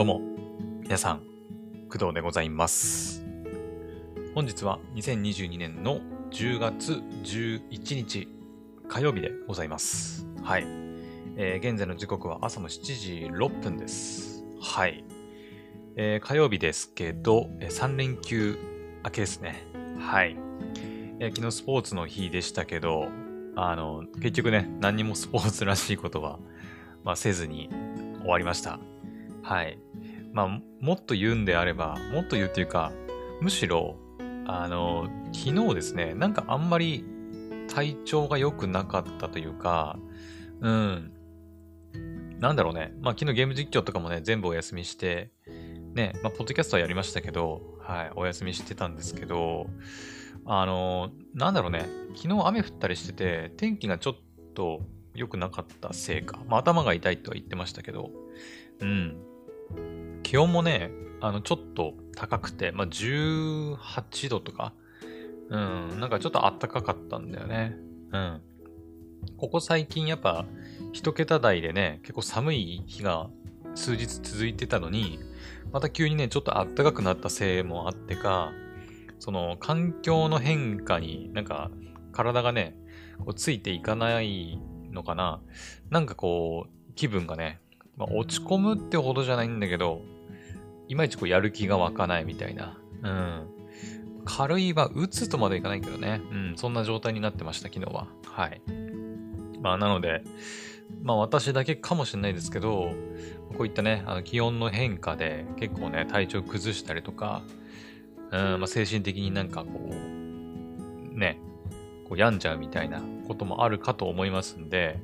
どうも、皆さん、工藤でございます。本日は2022年の10月11日火曜日でございます。はい。えー現在の時刻は朝の7時6分です。はい。えー火曜日ですけど、え3連休明けですね。はい。えー昨日スポーツの日でしたけど、あの、結局ね、何にもスポーツらしいことは、まあ、せずに終わりました。はい。まあ、もっと言うんであれば、もっと言うっていうか、むしろ、あの、昨日ですね、なんかあんまり体調が良くなかったというか、うん。なんだろうね。まあ、昨日ゲーム実況とかもね、全部お休みして、ね、まあ、ポッドキャストはやりましたけど、はい、お休みしてたんですけど、あの、なんだろうね。昨日雨降ったりしてて、天気がちょっと良くなかったせいか。まあ、頭が痛いとは言ってましたけど、うん。気温もね、あの、ちょっと高くて、まあ、18度とか、うん、なんかちょっと暖かかったんだよね。うん。ここ最近やっぱ、一桁台でね、結構寒い日が数日続いてたのに、また急にね、ちょっと暖かくなったせいもあってか、その環境の変化になんか体がね、こうついていかないのかな。なんかこう、気分がね、まあ、落ち込むってほどじゃないんだけど、いまいちこうやる気が湧かないみたいな。うん。軽いは打つとまでいかないけどね。うん、そんな状態になってました、昨日は。はい。まあ、なので、まあ私だけかもしれないですけど、こういったね、あの気温の変化で結構ね、体調崩したりとか、うん、まあ精神的になんかこう、ね、こう病んじゃうみたいなこともあるかと思いますんで、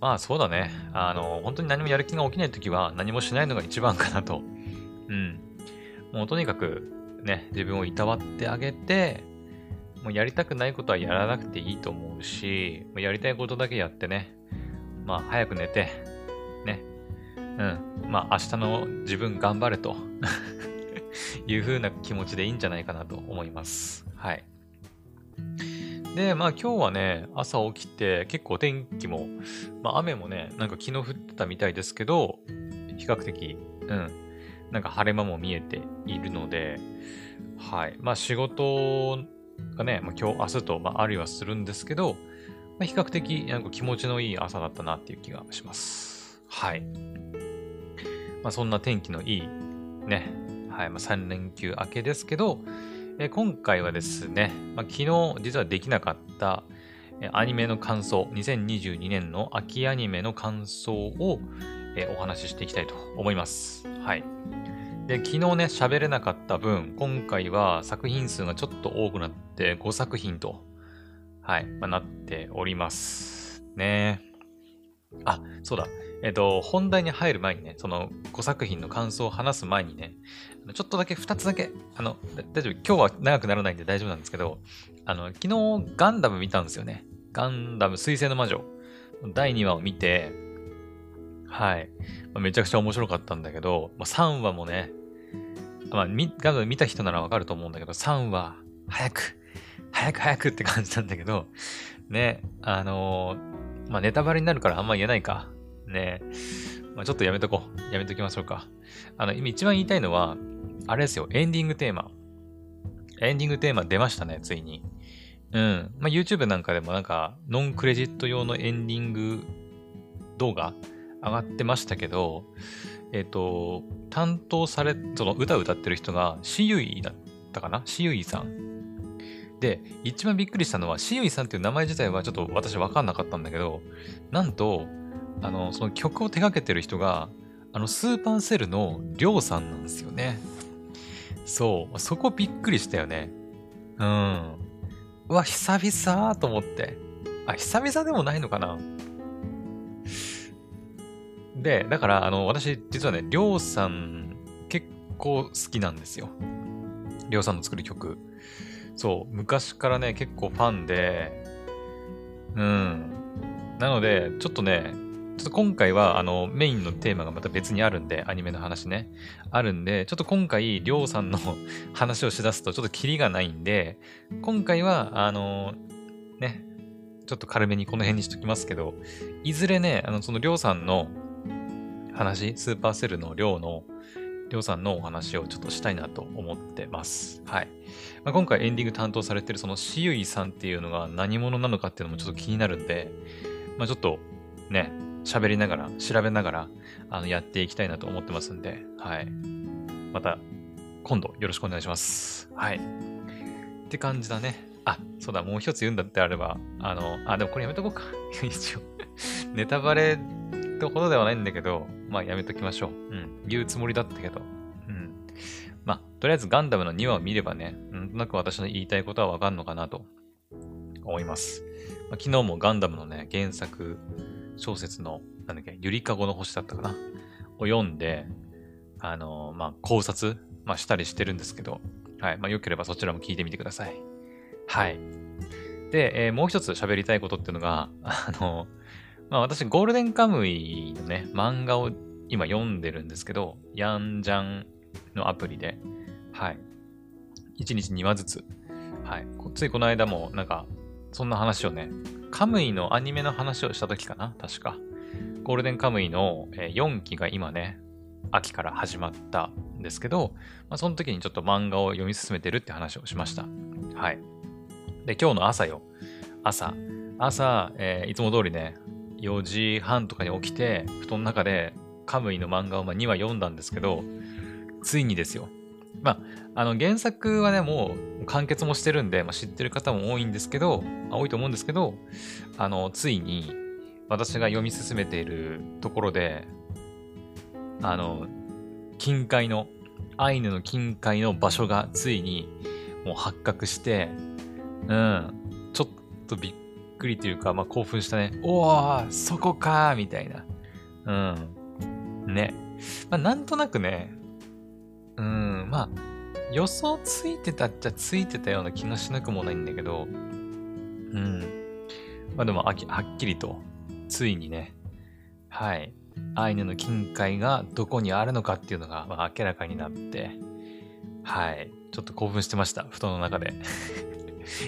まあそうだね。あの、本当に何もやる気が起きないときは何もしないのが一番かなと。うん。もうとにかくね、自分をいたわってあげて、もうやりたくないことはやらなくていいと思うし、もうやりたいことだけやってね、まあ早く寝て、ね。うん。まあ明日の自分頑張れと いう風な気持ちでいいんじゃないかなと思います。はい。で、まあ今日はね、朝起きて結構天気も、まあ雨もね、なんか昨日降ってたみたいですけど、比較的、うん、なんか晴れ間も見えているので、はい。まあ仕事がね、まあ、今日、明日と、まあ、あるいはするんですけど、まあ、比較的なんか気持ちのいい朝だったなっていう気がします。はい。まあそんな天気のいい、ね、はい、まあ3連休明けですけど、え今回はですね、まあ、昨日実はできなかったアニメの感想、2022年の秋アニメの感想を、お話ししていきたいと思います。はい。で、昨日ね、喋れなかった分、今回は作品数がちょっと多くなって5作品と、はい、まあ、なっております。ねあ、そうだ。えっ、と、本題に入る前にね、その5作品の感想を話す前にね、ちょっとだけ2つだけ、あの、大丈夫、今日は長くならないんで大丈夫なんですけど、あの、昨日ガンダム見たんですよね。ガンダム水星の魔女。第2話を見て、はい。まあめちゃくちゃ面白かったんだけど、まあ、3話もね、まあ、ガンダム見た人ならわかると思うんだけど、3話、早く、早く早くって感じなんだけど、ね、あのーまあ、ネタバレになるからあんま言えないか。ね、まあ、ちょっとやめとこう。やめときましょうか。あの、今一番言いたいのは、あれですよ、エンディングテーマ。エンディングテーマ出ましたね、ついに。うん。まあ、YouTube なんかでもなんか、ノンクレジット用のエンディング動画上がってましたけど、えっ、と、担当され、その歌を歌ってる人が、しゆいだったかな？しゆいさん。で、一番びっくりしたのは、しゆいさんっていう名前自体はちょっと私分かんなかったんだけど、なんと、あの、その曲を手掛けてる人が、あの、スーパーセルのりょうさんなんですよね。そう、そこびっくりしたよね。うん。うわ、久々と思って。あ、久々でもないのかなで、だから、あの、私、実はね、りょうさん、結構好きなんですよ。りょうさんの作る曲。そう、昔からね、結構ファンで、うん。なので、ちょっとね、ちょっと今回は、あの、メインのテーマがまた別にあるんで、アニメの話ね。あるんで、ちょっと今回、りょうさんの 話をしだすと、ちょっとキリがないんで、今回は、あの、ね、ちょっと軽めにこの辺にしときますけど、いずれね、あの、そのりょうさんの、話、スーパーセルの量の、りょうさんのお話をちょっとしたいなと思ってます。はい。まあ、今回エンディング担当されてるそのしゆいさんっていうのが何者なのかっていうのもちょっと気になるんで、まあ、ちょっとね、喋りながら、調べながら、あの、やっていきたいなと思ってますんで、はい。また、今度よろしくお願いします。はい。って感じだね。あ、そうだ、もう一つ言うんだってあれば、あの、あ、でもこれやめとこうか。一応ネタバレってほどではないんだけど、まあやめときましょう。うん。言うつもりだったけど。うん。まあ、とりあえずガンダムの2話を見ればね、なんとなく私の言いたいことはわかんのかなと思います。ま、昨日もガンダムのね、原作小説の、なんだっけ、ゆりかごの星だったかな？を読んで、あの、まあ、考察、まあ、したりしてるんですけど、はい。まあ、よければそちらも聞いてみてください。はい。で、えー、もう一つ喋りたいことっていうのが、あの、まあ私、ゴールデンカムイのね、漫画を今読んでるんですけど、ヤンジャンのアプリで、はい。1日2話ずつ。はい。ついこの間も、なんか、そんな話をね、カムイのアニメの話をした時かな？確か。ゴールデンカムイの4期が今ね、秋から始まったんですけど、まあ、その時にちょっと漫画を読み進めてるって話をしました。はい。で、今日の朝よ。朝。朝、えー、いつも通りね、4時半とかに起きて、布団の中でカムイの漫画をま2話読んだんですけど、ついにですよ。まあ、あの原作はね、もう完結もしてるんで、まあ、知ってる方も多いんですけど、多いと思うんですけど、あの、ついに私が読み進めているところで、あの、近海の、アイヌの近海の場所がついにもう発覚して、うん、ちょっとびっくりというか、まあ、興奮したね。おー、そこかみたいな。うん。ね。まあ、なんとなくね、うん、まあ、予想ついてたっちゃついてたような気がしなくもないんだけど、うん。まあでも、はっきりと、ついにね、はい、アイヌの金塊がどこにあるのかっていうのが、まあ、明らかになって、はい、ちょっと興奮してました、布団の中で。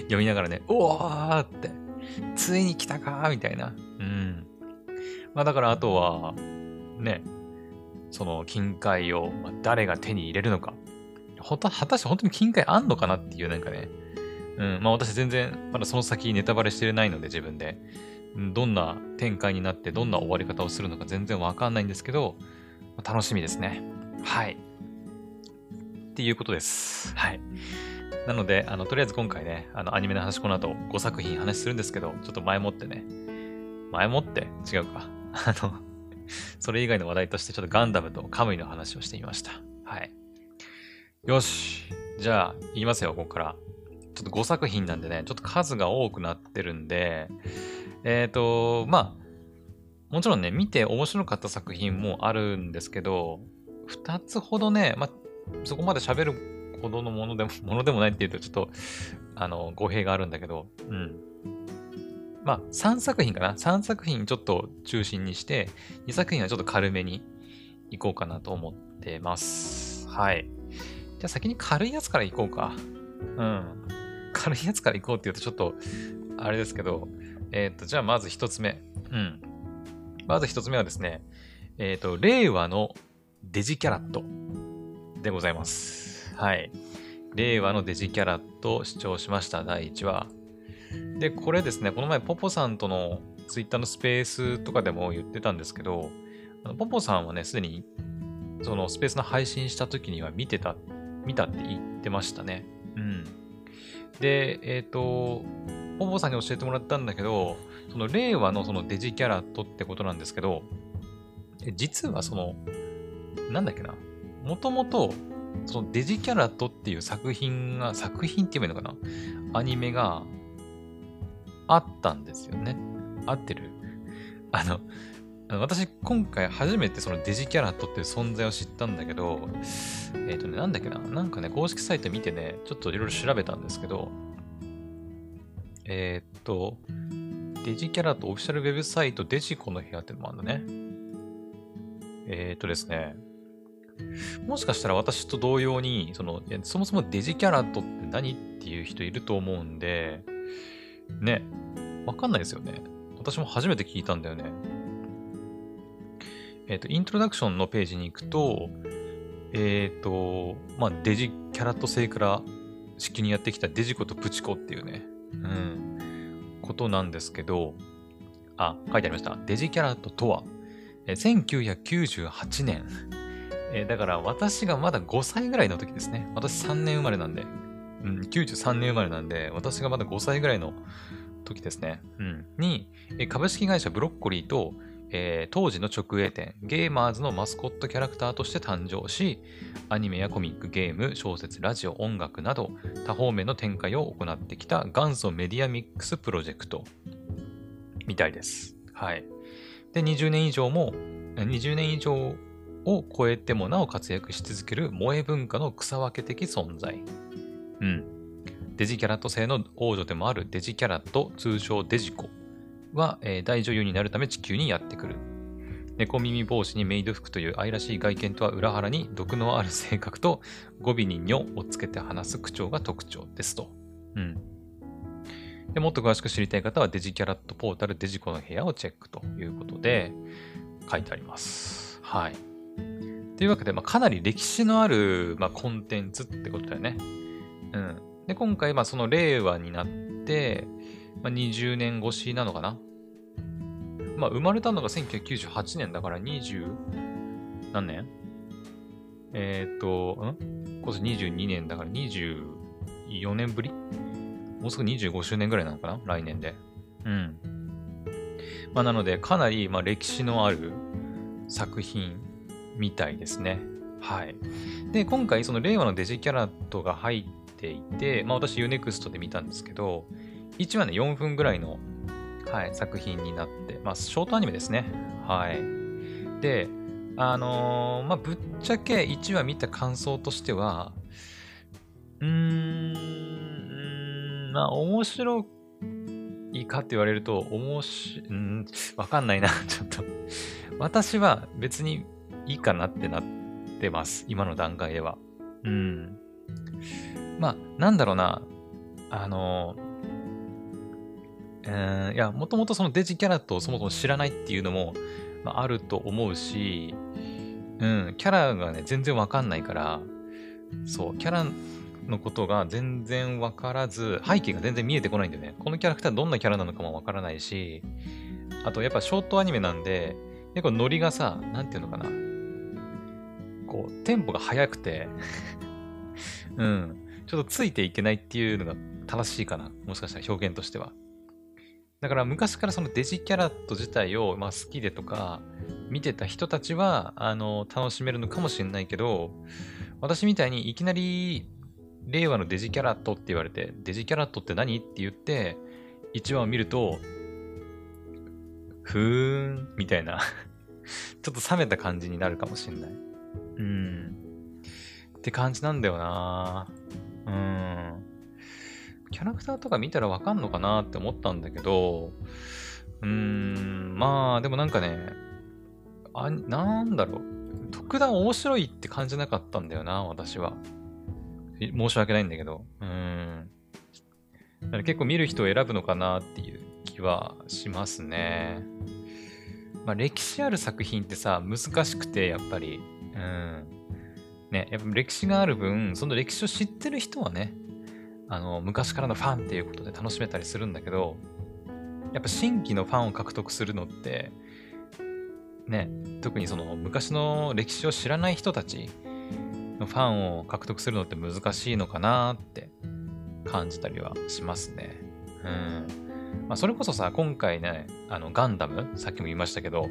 読みながらね、うおーって、ついに来たかみたいな。うん。まあだからあとは、ね、その金塊を誰が手に入れるのか。ほた、果たして本当に金塊あんのかなっていうなんかね。うん。まあ私全然まだその先ネタバレしてないので自分で。どんな展開になってどんな終わり方をするのか全然わかんないんですけど、楽しみですね。はい。っていうことです。はい。なので、あの、とりあえず今回ね、あの、アニメの話この後5作品話するんですけど、ちょっと前もってね、前もって？違うか。あの、それ以外の話題としてちょっとガンダムとカムイの話をしてみました。はい。よし。じゃあ、言いますよ、ここから。ちょっと5作品なんでね、ちょっと数が多くなってるんで、えっ、ー、と、まあ、もちろんね、見て面白かった作品もあるんですけど、2つほどね、まあ、そこまで喋るほどのものでも、ものでもないっていうとちょっと、あの、語弊があるんだけど、うん。まあ、3作品かな ?3 作品ちょっと中心にして、2作品はちょっと軽めに行こうかなと思ってます。はい。じゃあ先に軽いやつから行こうか。うん。軽いやつから行こうって言うとちょっと、あれですけど、えっ、ー、と、じゃあまず1つ目。うん。まず1つ目はですね、えっ、ー、と、令和のデジキャラットでございます。はい。令和のデジキャラと視聴しました、第1話。で、これですね、この前、ポポさんとのツイッターのスペースとかでも言ってたんですけど、あのポポさんはね、すでに、そのスペースの配信した時には見てた、見たって言ってましたね。うん。で、えっ、ー、と、ポポさんに教えてもらったんだけど、その令和のそのデジキャラットってことなんですけど、実はその、なんだっけな、もともとそのデジキャラットっていう作品が、作品って言えばいいのかなアニメがあったんですよね。合ってる？あの、私今回初めてそのデジキャラットっていう存在を知ったんだけど、えっ、ー、とね、なんだっけな、なんかね、公式サイト見てね、ちょっといろいろ調べたんですけど、えっ、ー、と、デジキャラットオフィシャルウェブサイトデジコの部屋ってのもあるんだね。えっ、ー、とですね、もしかしたら私と同様に、その、そもそもデジキャラットって何っていう人いると思うんで、ね、わかんないですよね。私も初めて聞いたんだよね。えっ、と、イントロダクションのページに行くと、えっ、と、まあ、デジキャラット製から式にやってきたデジコとプチコっていうね、うん、ことなんですけど、あ、書いてありました。デジキャラットとは、え1998年、え、だから私がまだ5歳ぐらいの時ですね。私3年生まれなんで、うん、93年生まれなんで、私がまだ5歳ぐらいの時ですね。うん、に、株式会社ブロッコリーと、えー、当時の直営店、ゲーマーズのマスコットキャラクターとして誕生し、アニメやコミック、ゲーム、小説、ラジオ、音楽など多方面の展開を行ってきた元祖メディアミックスプロジェクトみたいです。はい。で、20年以上も、20年以上を超えてもなお活躍し続ける萌え文化の草分け的存在。うん。デジキャラット製の王女でもあるデジキャラット、通称デジコは、えー、大女優になるため地球にやってくる。猫耳帽子にメイド服という愛らしい外見とは裏腹に毒のある性格と語尾にニョをつけて話す口調が特徴ですと。うん。でもっと詳しく知りたい方はデジキャラットポータルデジコの部屋をチェックということで書いてあります。はい。というわけで、まあ、かなり歴史のある、まあ、コンテンツってことだよね。うん。で、今回、まあ、その令和になって、まあ、20年越しなのかな？まあ、生まれたのが1998年だから20何年？えっ、ー、と、ん？今年22年だから24年ぶり？もうすぐ25周年ぐらいなのかな？来年で。うん。まあ、なので、かなり、まあ、歴史のある作品みたいですね。はい。で、今回、その令和のデジキャラットが入っていて、まあ、私、UNEXT で見たんですけど、1話ね、4分ぐらいの、はい、作品になって、まあ、ショートアニメですね。はい。で、あのー、まあ、ぶっちゃけ1話見た感想としては、うーん、まあ、面白いかって言われると、面白、うん、わかんないな、ちょっと。私は別にいいかなってなってます。今の段階では。うん。まあ、なんだろうな。あのー、えー、いや、もともとそのデジキャラットをそもそも知らないっていうのも、まあ、あると思うし、うん、キャラがね、全然わかんないから、そう、キャラのことが全然わからず、背景が全然見えてこないんだよね。このキャラクターどんなキャラなのかもわからないし、あとやっぱショートアニメなんで、結構ノリがさ、なんていうのかな。こう、テンポが速くて うん、ちょっとついていけないっていうのが正しいかな。もしかしたら表現としては。だから昔からそのデジキャラット自体をまあ好きでとか見てた人たちはあの楽しめるのかもしれないけど私みたいにいきなり令和のデジキャラットって言われてデジキャラットって何？って言って1話を見るとふーんみたいな ちょっと冷めた感じになるかもしれないうんって感じなんだよなキャラクターとか見たらわかんのかなって思ったんだけど、うーん、まあ、でもなんかね、あ、なんだろう。特段面白いって感じなかったんだよな、私は。申し訳ないんだけど。うん。だから結構見る人を選ぶのかなっていう気はしますね。まあ、歴史ある作品ってさ、難しくて、やっぱり。うん。ね、やっぱ歴史がある分、その歴史を知ってる人はね、あの、昔からのファンっていうことで楽しめたりするんだけど、やっぱ新規のファンを獲得するのって、ね、特にその昔の歴史を知らない人たちのファンを獲得するのって難しいのかなって感じたりはしますね。うん。まあ、それこそさ、今回ね、あの、ガンダム、さっきも言いましたけど、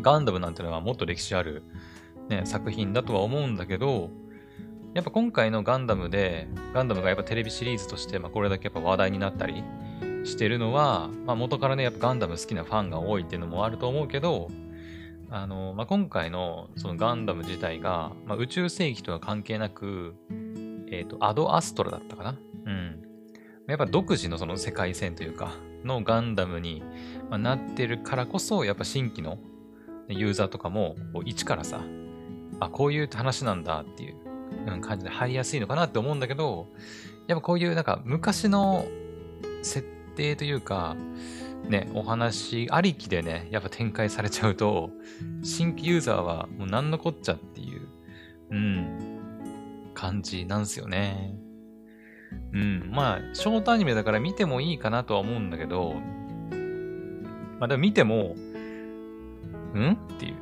ガンダムなんてのはもっと歴史ある、ね、作品だとは思うんだけど、やっぱ今回のガンダムで、ガンダムがやっぱテレビシリーズとして、まあ、これだけやっぱ話題になったりしてるのは、まあ、元からね、やっぱガンダム好きなファンが多いっていうのもあると思うけど、あの、まあ、今回のそのガンダム自体が、まあ、宇宙世紀とは関係なく、えっ、ー、と、アドアストラだったかな？うん。やっぱ独自のその世界線というか、のガンダムになってるからこそ、やっぱ新規のユーザーとかも、一からさ、あ、こういう話なんだっていう、うん、感じで入りやすいのかなって思うんだけど、やっぱこういうなんか昔の設定というか、ね、お話ありきでね、やっぱ展開されちゃうと、新規ユーザーはもう何のこっちゃっていう、うん、感じなんすよね。うん、まあ、ショートアニメだから見てもいいかなとは思うんだけど、まあでも見ても、ん？っていう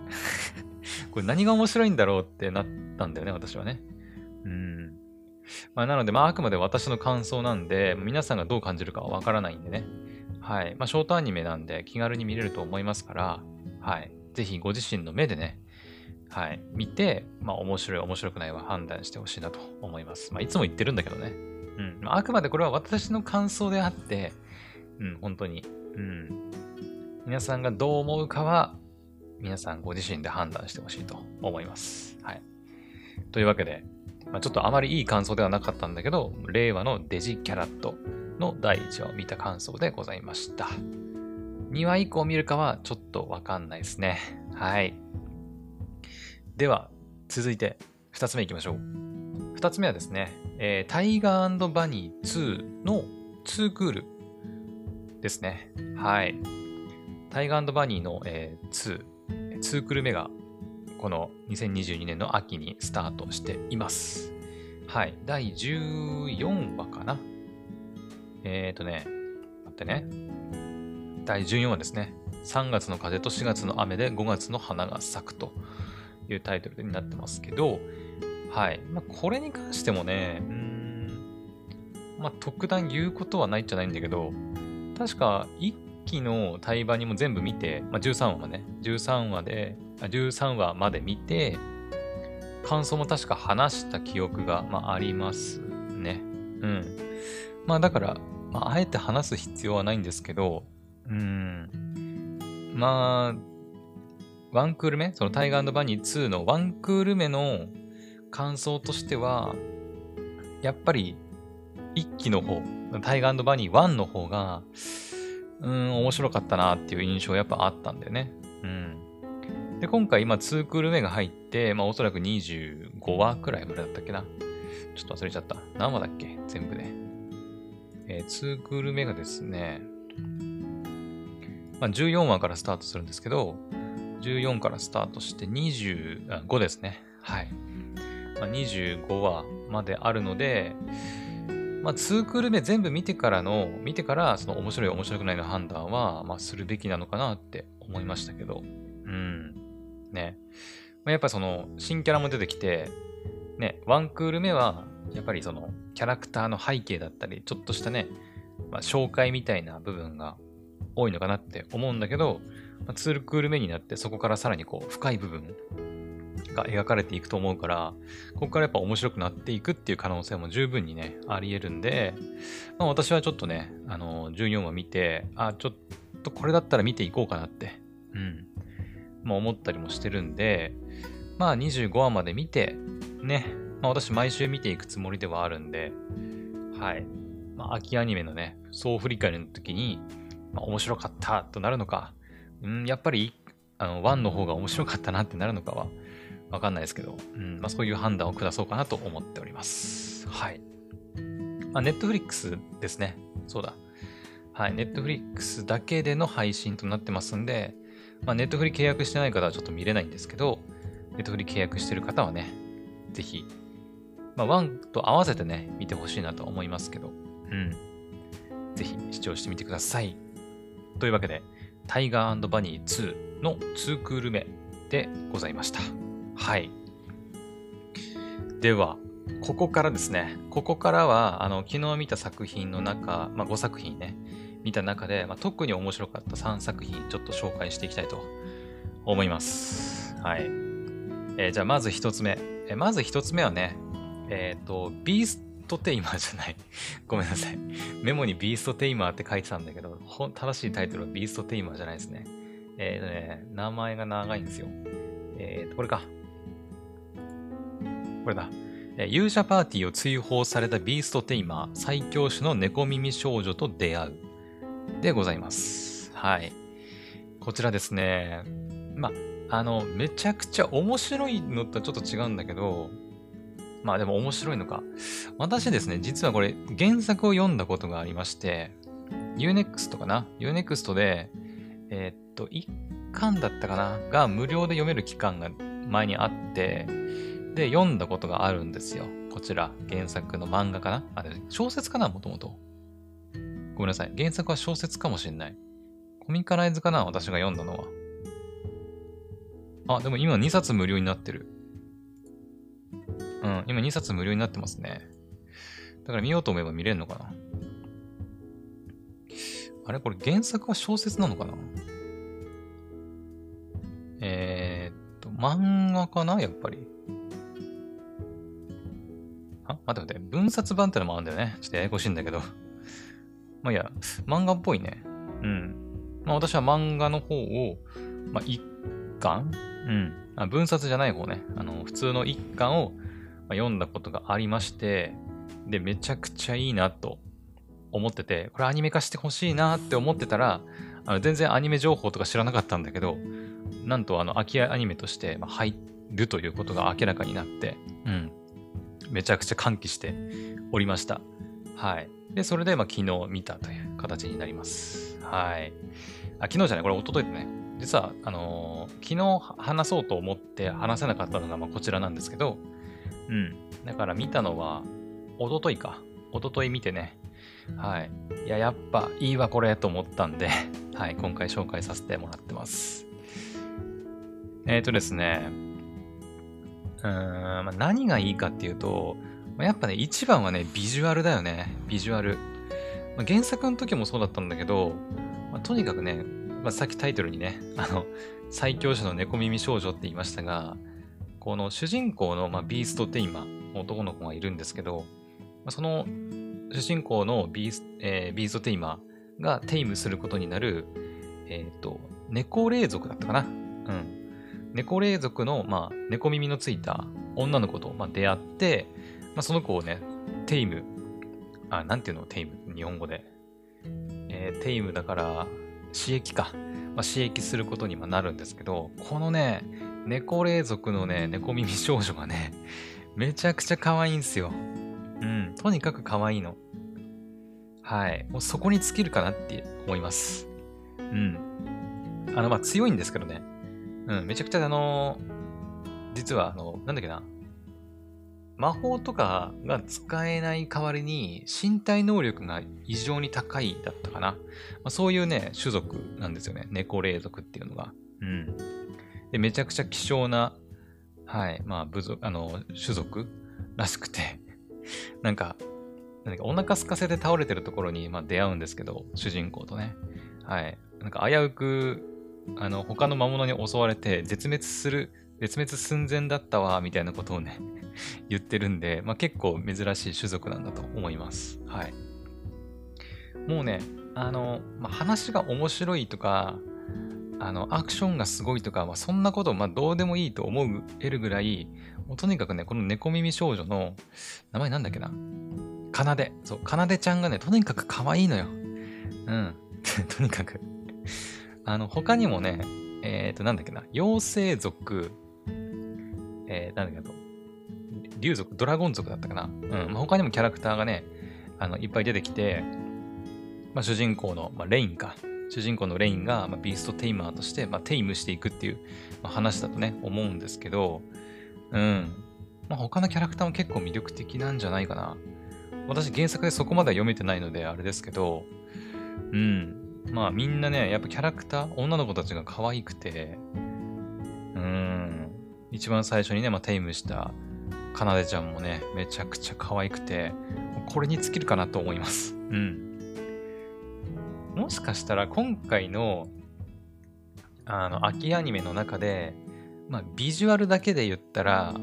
これ何が面白いんだろうってなったんだよね、私はね。うん。まあ、なので、まあ、あくまで私の感想なんで、皆さんがどう感じるかはわからないんでね。はい。まあ、ショートアニメなんで気軽に見れると思いますから、はい。ぜひご自身の目でね、はい。見て、まあ、面白い、面白くないは判断してほしいなと思います。まあ、いつも言ってるんだけどね。うん。まあ、あくまでこれは私の感想であって、うん、本当に。うん。皆さんがどう思うかは、皆さんご自身で判断してほしいと思います。はい。というわけで、まあ、ちょっとあまりいい感想ではなかったんだけど、令和のデジキャラットの第1話を見た感想でございました。2話以降見るかはちょっとわかんないですね。はい。では、続いて2つ目いきましょう。2つ目はですね、えー、タイガーバニー2の2クールですね。はい。タイガーバニーの、えー、2 2クル目がこの2022年の秋にスタートしています。はい。第14話かな。えっ、ー、とね、待ってね。第14話ですね。3月の風と4月の雨で5月の花が咲くというタイトルになってますけど、はい。まあ、これに関してもね、うん、まあ、特段言うことはないんじゃないんだけど、確か1期の対話にも全部見て、まあ、13話まで、13話で、13話まで見て、感想も確か話した記憶が、まあ、ありますね。うん。まあだから、まあ、あえて話す必要はないんですけど、うん。まあ、ワンクール目そのタイガーバニー2のワンクール目の感想としては、やっぱり、一期の方、タイガーバニー1の方が、うん、面白かったなっていう印象やっぱあったんだよね。うん。で、今回今2クール目が入って、まあおそらく25話くらいまでだったっけな。ちょっと忘れちゃった。何話だっけ？全部で。えー、2クール目がですね、まあ14話からスタートするんですけど、14からスタートして25ですね。はい。まあ、25話まであるので、まあ、2クール目全部見てからの、見てから、その面白い面白くないの判断は、まあ、するべきなのかなって思いましたけど、うん。ね。まあ、やっぱその、新キャラも出てきて、ね、ワンクール目は、やっぱりその、キャラクターの背景だったり、ちょっとしたね、まあ、紹介みたいな部分が多いのかなって思うんだけど、まあ、2クール目になってそこからさらにこう深い部分が描かれていくと思うから、ここからやっぱ面白くなっていくっていう可能性も十分にね、あり得るんで、まあ、私はちょっとね、あの、14話見て、あ、ちょっとこれだったら見ていこうかなって、うん、まあ思ったりもしてるんで、まあ25話まで見て、ね、まあ私毎週見ていくつもりではあるんで、はい。まあ秋アニメのね、総振り返りの時に、まあ面白かったとなるのか、うん、やっぱり、あの、1の方が面白かったなってなるのかは、わかんないですけど、うんまあ、そういう判断を下そうかなと思っております。はい。ま、ネットフリックスですね。そうだ。はい。ネットフリックスだけでの配信となってますんで、ま、ネットフリ契約してない方はちょっと見れないんですけど、ネットフリ契約してる方はね、ぜひ、まあ、ワンと合わせてね、見てほしいなと思いますけど、うん。ぜひ視聴してみてください。というわけで、タイガーバニー2の2クール目でございました。はい。では、ここからですね。ここからは、あの、昨日見た作品の中、まあ、5作品ね、見た中で、まあ、特に面白かった3作品、ちょっと紹介していきたいと思います。はい。えー、じゃあ、まず1つ目。えー、まず1つ目はね、えっ、ー、と、ビーストテイマーじゃない。ごめんなさい。メモにビーストテイマーって書いてたんだけど、正しいタイトルはビーストテイマーじゃないですね。えっ、とね、名前が長いんですよ。えっ、と、これか。これだ。勇者パーティーを追放されたビーストテイマー、最強種の猫耳少女と出会う。でございます。はい。こちらですね。まあ、の、めちゃくちゃ面白いのとはちょっと違うんだけど、まあでも面白いのか。私ですね、実はこれ原作を読んだことがありまして、Unext かな ?Unext で、えー、っと、1巻だったかな？が無料で読める期間が前にあって、で、読んだことがあるんですよ。こちら、原作の漫画かな？あれ、小説かなもともと。ごめんなさい。原作は小説かもしれない。コミカライズかな私が読んだのは。あ、でも今2冊無料になってる。うん、今2冊無料になってますね。だから見ようと思えば見れるのかなあれ？これ原作は小説なのかな？えー、っと、漫画かなやっぱり？あ待って待って。分冊版ってのもあるんだよね。ちょっとややこしいんだけど。まあいや、漫画っぽいね。うん。まあ私は漫画の方を、まあ一巻？うん。あ分冊じゃない方ね。あの、普通の一巻を、ま読んだことがありまして、で、めちゃくちゃいいなと思ってて、これアニメ化してほしいなって思ってたら、あの全然アニメ情報とか知らなかったんだけど、なんとあの、空き家アニメとして入るということが明らかになって、うん。めちゃくちゃ歓喜しておりました。はい。で、それで、まあ、昨日見たという形になります。はい。あ、昨日じゃない、これ、一昨日でね。実は、あのー、昨日話そうと思って話せなかったのが、まあ、こちらなんですけど、うん。だから見たのは、一昨日か。一昨日見てね。はい。いや、やっぱいいわ、これ、と思ったんではい、今回紹介させてもらってます。えっ、ー、とですね、うん、まあ、何がいいかっていうと、まあ、やっぱね、一番はね、ビジュアルだよね。ビジュアル。まあ、原作の時もそうだったんだけど、まあ、とにかくね、まあ、さっきタイトルにね、あの、最強者の猫耳少女って言いましたが、この主人公の、まあ、ビーストテイマー、男の子がいるんですけど、まあ、その主人公のビース,、えー、ビーストテイマーがテイムすることになる、えっ、ー、と、猫霊族だったかな。うん。猫霊族の、まあ、猫耳のついた女の子と、まあ、出会って、まあ、その子をね、テイム、あ、なんていうの？テイム、日本語で。えー、テイムだから、刺激か。まあ、刺激することになるんですけど、このね、猫霊族のね、猫耳少女がね、めちゃくちゃ可愛いんすよ。うん、とにかく可愛いの。はい。もうそこに尽きるかなって思います。うん。あの、まあ、強いんですけどね。うん、めちゃくちゃあの、実はあの、なんだっけな、魔法とかが使えない代わりに身体能力が異常に高いだったかな。まあ、そういうね、種族なんですよね。猫霊族っていうのが。うん。で、めちゃくちゃ希少な、はい、まあ、部族、あの、種族らしくて、なんか、なんかお腹空かせて倒れてるところに、まあ、出会うんですけど、主人公とね。はい。なんか危うくあの、他の魔物に襲われて絶滅する、絶滅寸前だったわ、みたいなことをね 言ってるんで、まあ、結構珍しい種族なんだと思います。はい。もうね、あの、まあ、話が面白いとか、あの、アクションがすごいとか、まあ、そんなこと、まあ、どうでもいいと思えるぐらい、もうとにかくね、この猫耳少女の、名前なんだっけな？かなで。そう、かなでちゃんがね、とにかく可愛いのよ。うん。とにかくあの、他にもね、えっ、ー、と、なんだっけな、妖精族、えー、なんだっけな、竜族、ドラゴン族だったかな。うん。まあ、他にもキャラクターがね、あの、いっぱい出てきて、まあ、主人公の、まあ、レインか。主人公のレインが、まあ、ビーストテイマーとして、まあ、テイムしていくっていう、まあ、話だとね、思うんですけど、うん。まあ、他のキャラクターも結構魅力的なんじゃないかな。私原作でそこまでは読めてないのであれですけど、うん。まあみんなね、やっぱキャラクター、女の子たちが可愛くて、うん、一番最初にね、まあ、テイムしたかなでちゃんもね、めちゃくちゃ可愛くて、これに尽きるかなと思います。うん。もしかしたら今回の、あの、秋アニメの中で、まあ、ビジュアルだけで言ったら、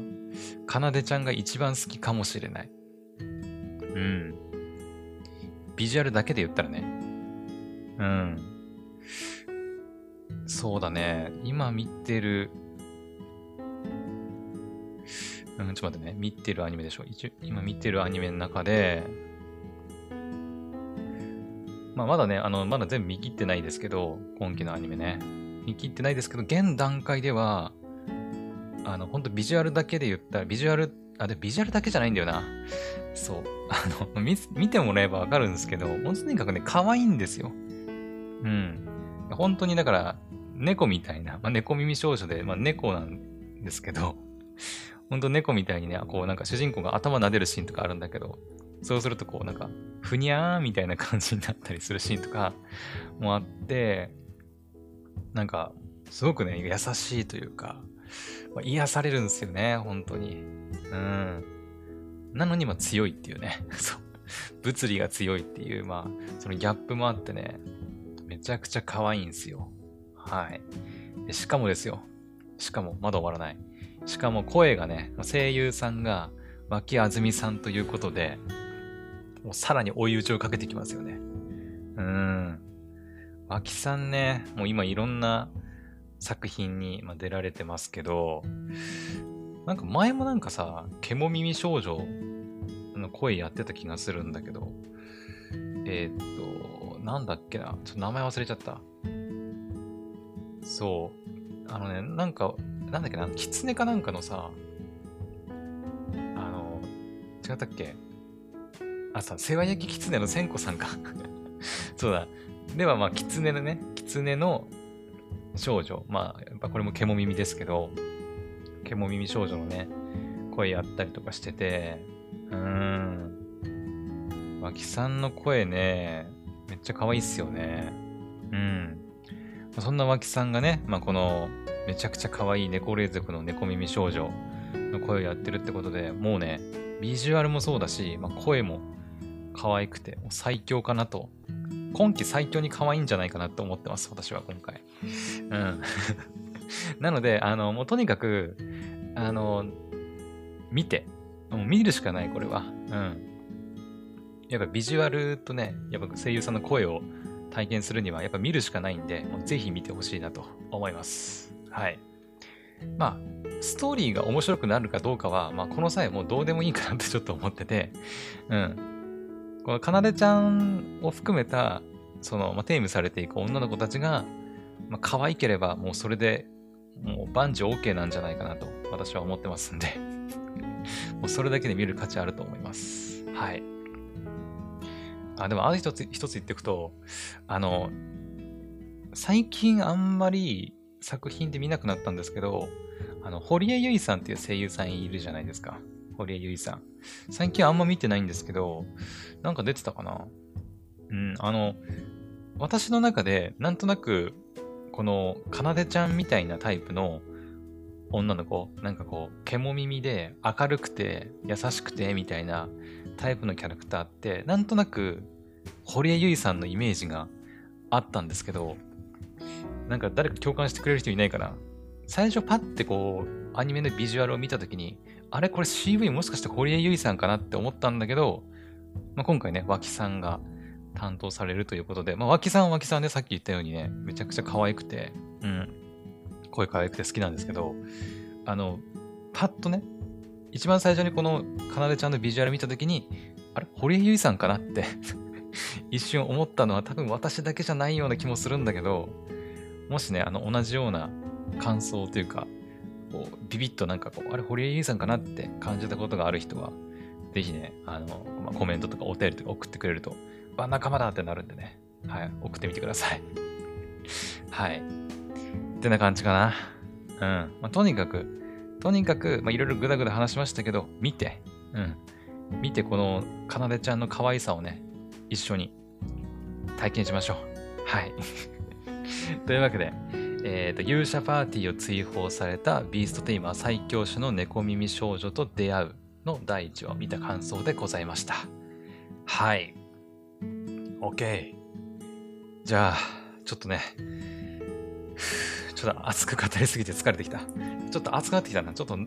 かなでちゃんが一番好きかもしれない。うん。ビジュアルだけで言ったらね。うん。そうだね。今見てる、うん、ちょっと待ってね。見てるアニメでしょ？一応今見てるアニメの中で、まあ、まだね、あの、まだ全部見切ってないですけど、今期のアニメね。見切ってないですけど、現段階では、あの、本当ビジュアルだけで言ったら、ビジュアルあ、で、ビジュアルだけじゃないんだよな。そう。あの、見見てもらえばわかるんですけど、もうとにかくね、可愛いんですよ。うん。本当にだから、猫みたいな、まあ、猫耳少女で、まあ、猫なんですけど、ほんと猫みたいにね、こうなんか主人公が頭撫でるシーンとかあるんだけど、そうするとこうなんか、ふにゃーみたいな感じになったりするシーンとかもあって、なんか、すごくね、優しいというか、まあ、癒されるんですよね、本当に。うん。なのに、まあ強いっていうね。そう。物理が強いっていう、まあ、そのギャップもあってね、めちゃくちゃ可愛いんですよ。はい。しかもですよ。しかも、まだ終わらない。しかも声がね、声優さんが脇あずみさんということで、もうさらに追い打ちをかけてきますよね。うーん。脇さんね、もう今いろんな作品に出られてますけど、なんか前もなんかさ、獣耳少女の声やってた気がするんだけど、えー、っと、なんだっけな、ちょっと名前忘れちゃった。そう。あのね、なんか、なんだっけな、キツネかなんかのさ、あの、違ったっけ？あ、さ、世話焼きキツネの千子さんか そうだ。では、まあ、キツネのね、キツネの少女。まあ、やっぱこれも獣耳ですけど、獣耳少女のね、声やったりとかしてて、うーん。脇さんの声ね、ちゃ可愛いっすよね。うん。そんな脇さんがね、まあ、このめちゃくちゃ可愛い猫霊族の猫耳少女の声をやってるってことで、もうね、ビジュアルもそうだし、まあ、声も可愛くて、最強かなと。今季最強に可愛いんじゃないかなと思ってます、私は今回。うん。なので、あの、もうとにかく、あの、見て。もう見るしかない、これは。うん。やっぱビジュアルとね、やっぱ声優さんの声を体験するにはやっぱ見るしかないんで、もうぜひ見てほしいなと思います。はい。まあ、ストーリーが面白くなるかどうかは、まあ、この際もうどうでもいいかなって ちょっと思ってて、うん。このかなでちゃんを含めた、その、まあ、テームされていく女の子たちが、まあ、可愛ければもうそれで、もう万事 OK なんじゃないかなと私は思ってますんで もうそれだけで見る価値あると思います。はい。あ、でもある一つ、一つ言っていくと、あの、最近あんまり作品で見なくなったんですけど、あの、堀江由衣さんっていう声優さんいるじゃないですか。堀江由衣さん。最近あんま見てないんですけど、なんか出てたかなうん、あの、私の中で、なんとなく、この、かなでちゃんみたいなタイプの女の子、なんかこう、獣耳で明るくて優しくてみたいなタイプのキャラクターって、なんとなく、堀江由衣さんのイメージがあったんですけど、なんか誰か共感してくれる人いないかな。最初パッてこう、アニメのビジュアルを見たときに、あれ？これ CV もしかして堀江由衣さんかなって思ったんだけど、まあ、今回ね、脇さんが担当されるということで、まあ、脇さんは脇さんでさっき言ったようにね、めちゃくちゃ可愛くて、うん、声可愛くて好きなんですけど、あの、パッとね、一番最初にこのかなでちゃんのビジュアル見たときに、あれ？堀江由衣さんかなって 一瞬思ったのは多分私だけじゃないような気もするんだけど、もしね、あの、同じような感想というか、こう、ビビッとなんかこう、あれ、堀江優さんかなって感じたことがある人は、ぜひね、あの、まあ、コメントとかお便りとか送ってくれると、あ、仲間だってなるんでね、はい、送ってみてください。はい。ってな感じかな。うん。まあ、とにかく、とにかく、まあ、いろいろぐだぐだ話しましたけど、見て、うん。見て、この、かなでちゃんの可愛さをね、一緒に体験しましょう。はい。というわけで、えっ、ー、と、勇者パーティーを追放されたビーストテイマー最強種の猫耳少女と出会うの第1話を見た感想でございました。はい。OK。じゃあ、ちょっとね、ちょっと熱く語りすぎて疲れてきた。ちょっと熱くなってきたな。ちょっと、ちょ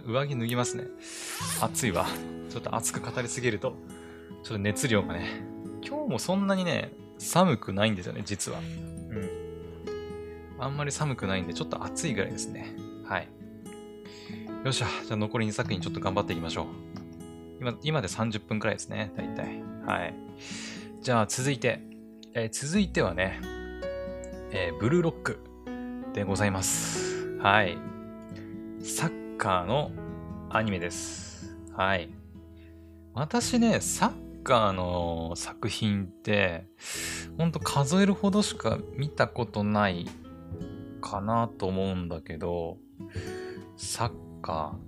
っと上着脱ぎますね。暑いわ。ちょっと熱く語りすぎると、ちょっと熱量がね、今日もそんなにね、寒くないんですよね、実は。うんあんまり寒くないんで、ちょっと暑いぐらいですね。はい。よっしゃ。じゃあ残り2作品ちょっと頑張っていきましょう。今、今で30分くらいですね。大体。はい。じゃあ続いて、えー、続いてはね、えー、ブルーロックでございます。はい。サッカーのアニメです。はい。私ね、サッカーの作品って、ほんと数えるほどしか見たことないかなと思うんだけど、サッカ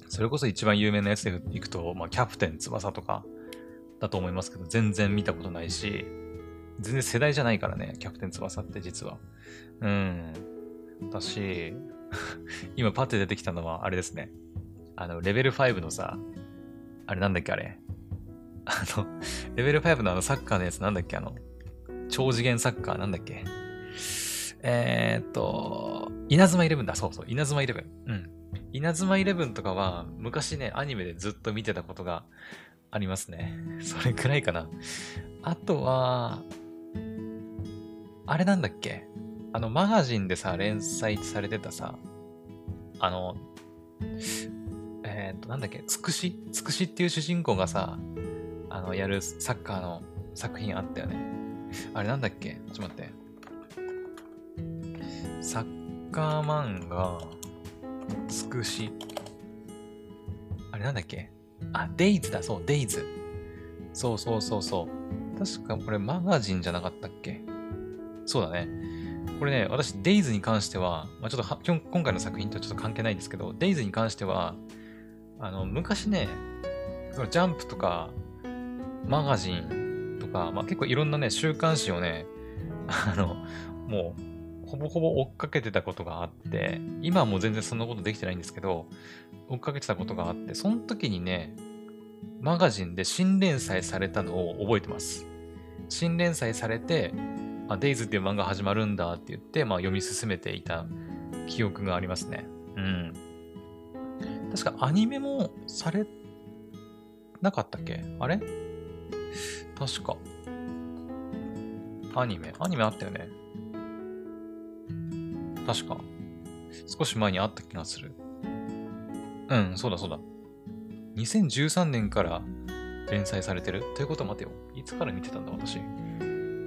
ー、それこそ一番有名なやつでいくと、まあ、キャプテン翼とかだと思いますけど、全然見たことないし、全然世代じゃないからね、キャプテン翼って実は。うん。だし、今パッて出てきたのはあれですね。あの、レベル5のさ、あれなんだっけあれ。あの、レベル5のあのサッカーのやつなんだっけ？あの、超次元サッカーなんだっけ？えー、っと、稲妻イレブンだ。そうそう、稲妻イレブン。うん。稲妻イレブンとかは、昔ね、アニメでずっと見てたことがありますね。それくらいかな。あとは、あれなんだっけ？あの、マガジンでさ、連載されてたさ、あの、えっ、と、なんだっけ、つくしつくしっていう主人公がさ、あの、やるサッカーの作品あったよね。あれなんだっけ？ちょっと待って。サッカー漫画、つくし。あれなんだっけ？あ、デイズだ、そう、デイズ。そうそうそうそう。確かこれマガジンじゃなかったっけ？そうだね。これね、私、デイズに関しては、まあ、ちょっと今回の作品とちょっと関係ないんですけど、デイズに関しては、あの、昔ね、そのジャンプとか、マガジンとか、まあ、結構いろんなね、週刊誌をね、あの、もう、ほぼほぼ追っかけてたことがあって、今はもう全然そんなことできてないんですけど、追っかけてたことがあって、その時にね、マガジンで新連載されたのを覚えてます。新連載されて、あ、デイズっていう漫画始まるんだって言って、まあ、読み進めていた記憶がありますね。うん。確かアニメもされなかったっけ？あれ？確か。アニメ？アニメあったよね。確か。少し前にあった気がする。うん、そうだそうだ。2013年から連載されてる？ということは待てよ。いつから見てたんだ、私？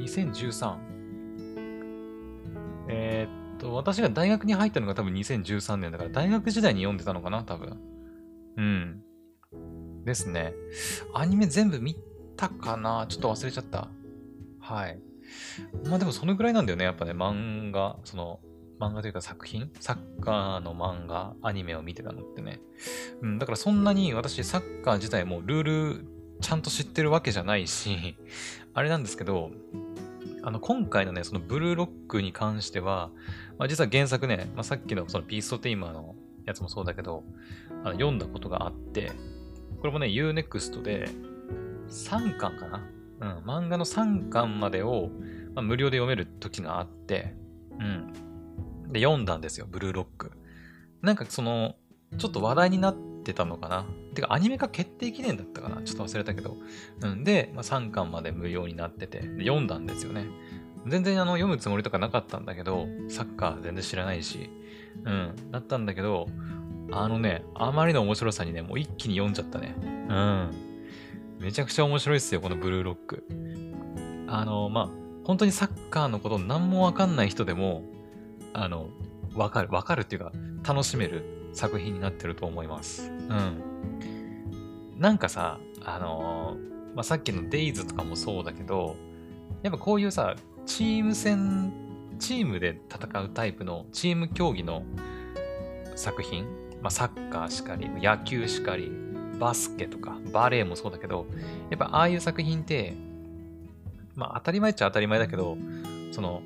2013。えー、っと、私が大学に入ったのが多分2013年だから、大学時代に読んでたのかな、多分。うん。ですね。アニメ全部見たかな？ちょっと忘れちゃった。はい。まあでもそのぐらいなんだよね。やっぱね、漫画、その、漫画というか作品？サッカーの漫画、アニメを見てたのってね。うん、だからそんなに私サッカー自体もルールちゃんと知ってるわけじゃないし、あれなんですけど、あの、今回のね、そのブルーロックに関しては、まあ、実は原作ね、まあ、さっきのそのピーストテイマーのやつもそうだけど、あの読んだことがあって、これもね、Unext で3巻かな？うん、漫画の3巻までを、まあ、無料で読める時があって、うん。で、読んだんですよ、ブルーロック。なんかその、ちょっと話題になってたのかな？てか、アニメ化決定記念だったかな？ちょっと忘れたけど。うんで、まあ、3巻まで無料になってて、で読んだんですよね。全然あの読むつもりとかなかったんだけど、サッカー全然知らないし、うん、だったんだけど、あのね、あまりの面白さにね、もう一気に読んじゃったね。うん。めちゃくちゃ面白いっすよ、このブルーロック。あの、まあ、本当にサッカーのこと何もわかんない人でも、あの、わかる、わかるっていうか、楽しめる作品になってると思います。うん。なんかさ、あのー、まあ、さっきのデイズとかもそうだけど、やっぱこういうさ、チーム戦、チームで戦うタイプのチーム競技の作品、まあ、サッカーしかり、野球しかり、バスケとか、バレーもそうだけど、やっぱああいう作品って、まあ当たり前っちゃ当たり前だけど、その、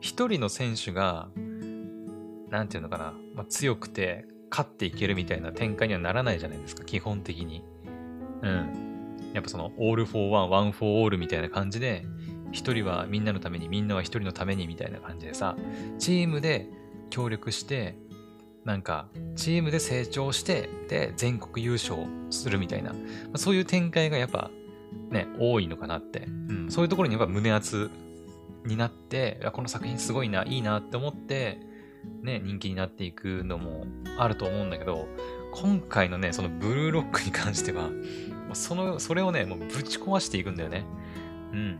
一人の選手がなんていうのかな、まあ、強くて勝っていけるみたいな展開にはならないじゃないですか、基本的に。うん。やっぱその、 all for one、one for all みたいな感じで、一人はみんなのために、みんなは一人のためにみたいな感じでさ、チームで協力して、なんか、チームで成長して、で、全国優勝するみたいな、まあ、そういう展開がやっぱ、ね、多いのかなって。うん、そういうところにやっぱ胸熱になって、この作品すごいな、いいなって思って、ね、人気になっていくのもあると思うんだけど、今回のね、そのブルーロックに関しては、その、それをね、もうぶち壊していくんだよね。うん。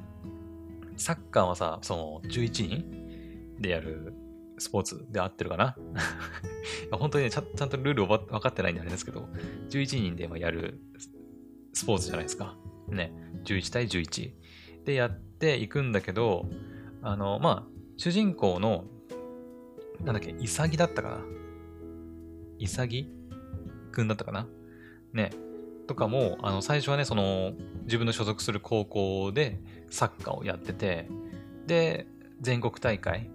サッカーはさ、その、11人でやるスポーツで合ってるかな？本当にねちゃ、ちゃんとルールを分かってないんであれですけど、11人でやるスポーツじゃないですか。ね。11対11。でやっていくんだけど、あの、まあ、主人公の、なんだっけ、イサギだったかな？イサギくんだったかな？ね。とかも、あの、最初はね、その、自分の所属する高校でサッカーをやってて、で、全国大会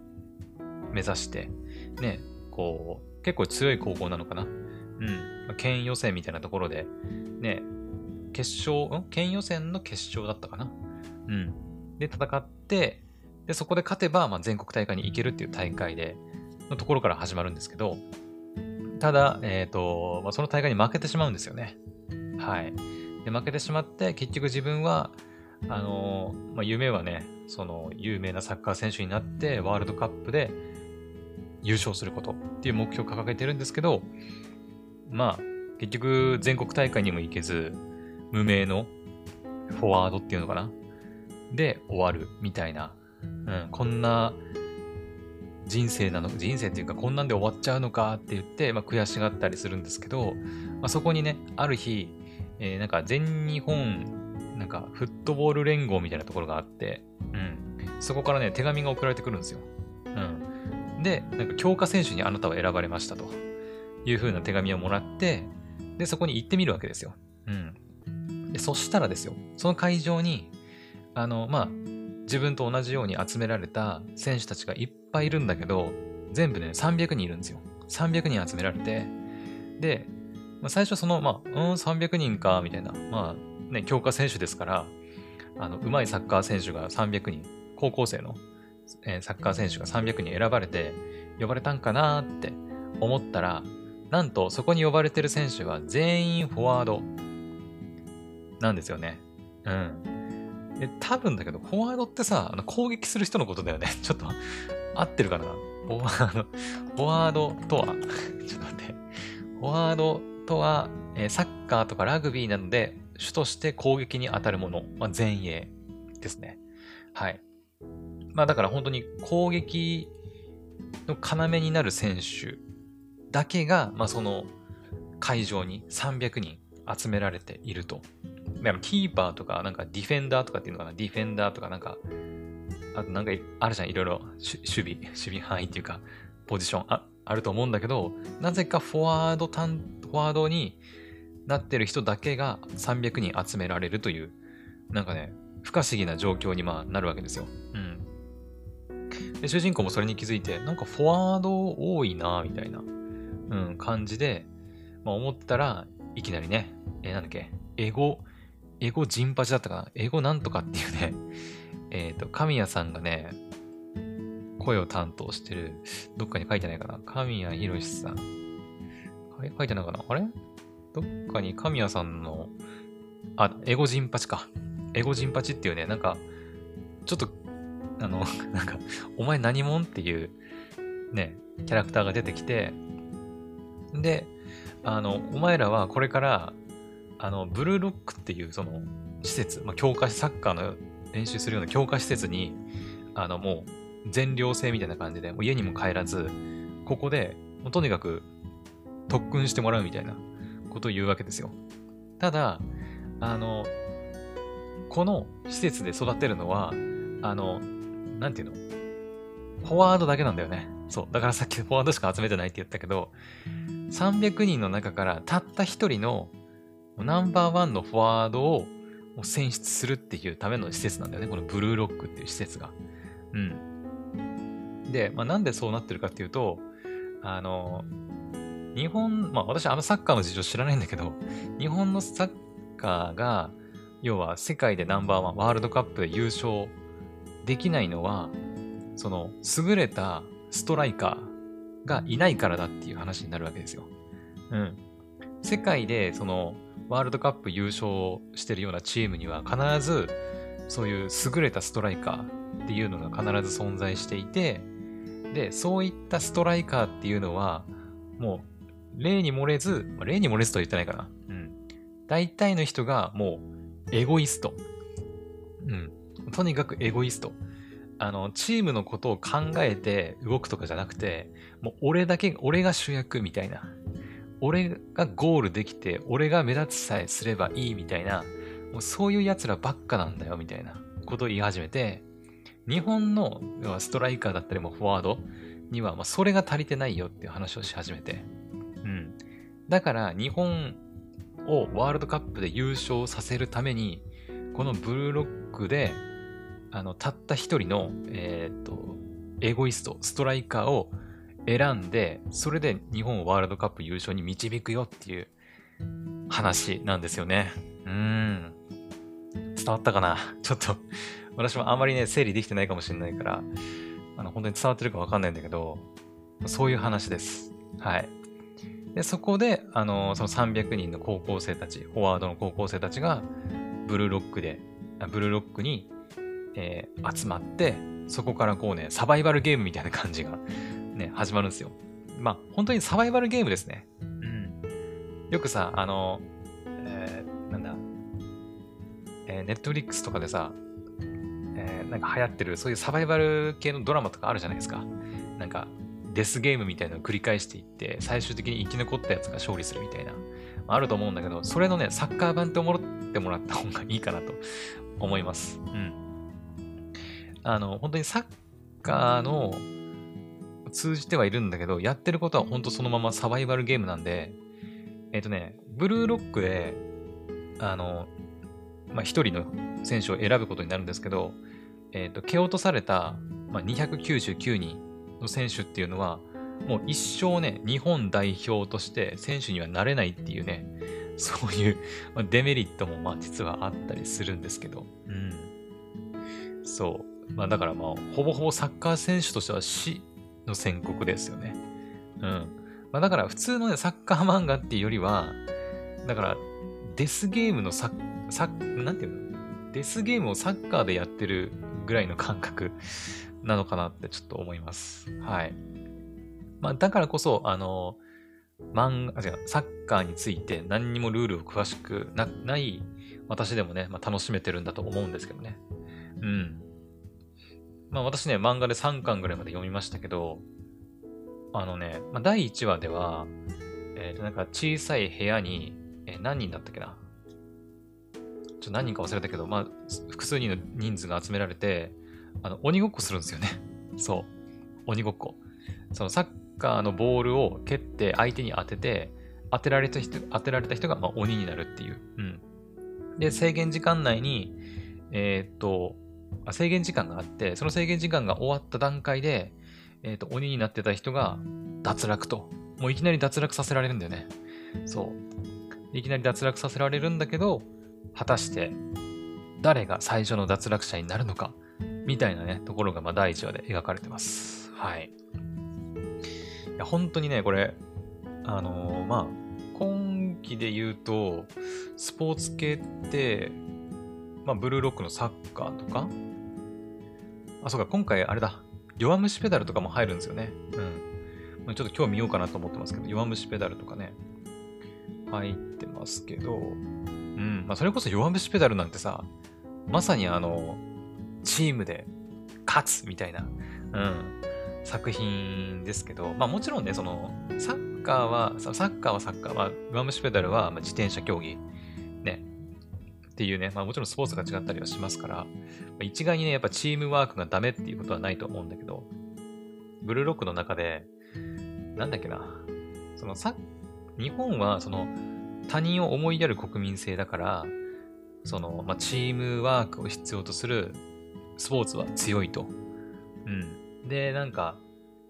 目指して、ね、こう、結構強い高校なのかな？うん。県予選みたいなところで、ね、決勝、ん？県予選の決勝だったかな？うん。で、戦って、で、そこで勝てば、まあ、全国大会に行けるっていう大会で、のところから始まるんですけど、ただ、えっ、ー、と、まあ、その大会に負けてしまうんですよね。はい。で、負けてしまって、結局自分は、あのまあ、夢はね、その有名なサッカー選手になって、ワールドカップで優勝することっていう目標を掲げてるんですけど、まあ、結局全国大会にも行けず、無名のフォワードっていうのかな？で終わるみたいな、うん、こんな人生なの、人生っていうかこんなんで終わっちゃうのかって言って、まあ、悔しがったりするんですけど、まあ、そこにね、ある日、えー、なんか全日本、なんかフットボール連合みたいなところがあって、うん、そこからね、手紙が送られてくるんですよ。うん。で、なんか強化選手にあなたは選ばれましたという風な手紙をもらって、で、そこに行ってみるわけですよ。うん。で、そしたらですよ、その会場に、あの、まあ、自分と同じように集められた選手たちがいっぱいいるんだけど、全部ね、300人いるんですよ。300人集められて、で、まあ、最初その、まあ、うん、300人か、みたいな、まあ、ね、強化選手ですから、あの、上手いサッカー選手が300人、高校生の、えー、サッカー選手が300人選ばれて、呼ばれたんかなって思ったら、なんとそこに呼ばれてる選手は全員フォワードなんですよね。うん。え、多分だけど、フォワードってさ、あの攻撃する人のことだよね。ちょっと、合ってるかな？フォワード、フォワードとは、ちょっと待って。フォワードとは、え、サッカーとかラグビーなどで主として攻撃に当たるもの、まあ、前衛ですね。はい。まあだから本当に攻撃の要になる選手だけが、まあその会場に300人集められているとキーパーとか、なんかディフェンダーとかっていうのかな、ディフェンダーとかなんか、あとなんかあるじゃん、いろいろ守備、守備範囲っていうか、ポジションああると思うんだけど、なぜかフォワードフォワードになってる人だけが300人集められるという、なんかね、不可思議な状況にまあなるわけですよ。うん。で、主人公もそれに気づいて、なんかフォワード多いな、みたいな、うん、感じで、まあ思ったら、いきなりね、えー、なんだっけ、エゴ、エゴジンパチだったかな？エゴなんとかっていうね、えっ、ー、と、神谷さんがね、声を担当してる、どっかに書いてないかな？神谷博さん。あれ？書いてないかな？あれ？どっかに神谷さんの、あ、エゴジンパチか。エゴジンパチっていうね、なんか、ちょっと、あの、なんか、お前何者っていう、ね、キャラクターが出てきて、で、あの、お前らはこれから、あの、ブルーロックっていうその施設、まあ、強化、サッカーの練習するような強化施設に、あの、もう全寮制みたいな感じで、もう家にも帰らず、ここで、もうとにかく特訓してもらうみたいなことを言うわけですよ。ただ、あの、この施設で育てるのは、あの、なんていうの？フォワードだけなんだよね。そう。だからさっき フォワードしか集めてないって言ったけど、300人の中からたった一人のナンバーワンのフォワードを選出するっていうための施設なんだよね。このブルーロックっていう施設が。うん。で、まあ、なんでそうなってるかっていうと、あの、日本、まあ私あのサッカーの事情知らないんだけど、日本のサッカーが、要は世界でナンバーワン、ワールドカップで優勝できないのは、その優れたストライカーがいないからだっていう話になるわけですよ。うん。世界でそのワールドカップ優勝してるようなチームには必ずそういう優れたストライカーっていうのが必ず存在していて、で、そういったストライカーっていうのは、もう、例に漏れず、まあ、例に漏れずとは言ってないかな。うん。大体の人がもう、エゴイスト。うん。とにかくエゴイスト。あの、チームのことを考えて動くとかじゃなくて、もう俺だけ、俺が主役みたいな。俺がゴールできて、俺が目立つさえすればいいみたいな、もうそういう奴らばっかなんだよみたいなことを言い始めて、日本のストライカーだったりもフォワードには、まあ、それが足りてないよっていう話をし始めて。うん。だから日本をワールドカップで優勝させるために、このブルーロックで、あの、たった一人の、えっ、と、エゴイスト、ストライカーを選んで、それで日本をワールドカップ優勝に導くよっていう話なんですよね。うん。伝わったかな？ちょっと私もあんまりね、整理できてないかもしれないから、あの、本当に伝わってるかわかんないんだけど、そういう話です。はい。で、そこで、あの、その300人の高校生たち、フォワードの高校生たちが、ブルーロックで、ブルーロックに、えー、集まって、そこからこうね、サバイバルゲームみたいな感じがね、始まるんですよ。まあ、本当にサバイバルゲームですね。うん。よくさ、あの、えー、なんだ、えー、ネットフリックスとかでさ、えー、なんか流行ってる、そういうサバイバル系のドラマとかあるじゃないですか。なんか、デスゲームみたいなのを繰り返していって、最終的に生き残ったやつが勝利するみたいな、あると思うんだけど、それのね、サッカー版って思ってもらった方がいいかなと思います。うん。あの、本当にサッカーの通じてはいるんだけど、やってることは本当そのままサバイバルゲームなんで、えっ、ー、とね、ブルーロックで、あの、まあ、一人の選手を選ぶことになるんですけど、えっ、ー、と、蹴落とされた、まあ、299人の選手っていうのは、もう一生ね、日本代表として選手にはなれないっていうね、そういうデメリットもまあ実はあったりするんですけど、うん。そう。まあだからまあ、ほぼほぼサッカー選手としては死の宣告ですよね。うん。まあだから普通のね、サッカー漫画っていうよりは、だから、デスゲームのサッ、サッ、なんていうの？デスゲームをサッカーでやってるぐらいの感覚なのかなってちょっと思います。はい。まあ、だからこそ、あの、漫画、違う、サッカーについて何にもルールを詳しくなない私でもね、まあ、楽しめてるんだと思うんですけどね。うん。まあ私ね、漫画で3巻ぐらいまで読みましたけど、あのね、まあ、第1話では、えっ、ー、と、なんか小さい部屋に、えー、何人だったっけな？ちょっと何人か忘れたけど、まあ、複数人の人数が集められて、あの、鬼ごっこするんですよね。そう。鬼ごっこ。そのサッカーのボールを蹴って相手に当てて、当てられた人、当てられた人がまあ鬼になるっていう。うん。で、制限時間内に、えー、っと、制限時間があって、その制限時間が終わった段階で、えっ、と、鬼になってた人が脱落と。もういきなり脱落させられるんだよね。そう。いきなり脱落させられるんだけど、果たして誰が最初の脱落者になるのか、みたいなね、ところがまあ第1話で描かれてます。はい。いや、本当にね、これ、あのー、まあ、今期で言うと、スポーツ系って、まあ、ブルーロックのサッカーとか、あ、そうか、今回あれだ、弱虫ペダルとかも入るんですよね。うん。ちょっと今日見ようかなと思ってますけど、弱虫ペダルとかね、入ってますけど、うん、まあ、それこそ弱虫ペダルなんてさ、まさにあの、チームで勝つみたいな、うん、作品ですけど、まあもちろんね、その、サッカーは、サッカーはサッカー、まあ、弱虫ペダルは自転車競技、ね、っていうね、まあもちろんスポーツが違ったりはしますから、一概にね、やっぱチームワークがダメっていうことはないと思うんだけど、ブルーロックの中で、なんだっけな、そのさ、日本はその他人を思いやる国民性だから、その、まあ、チームワークを必要とするスポーツは強いと。うん。で、なんか、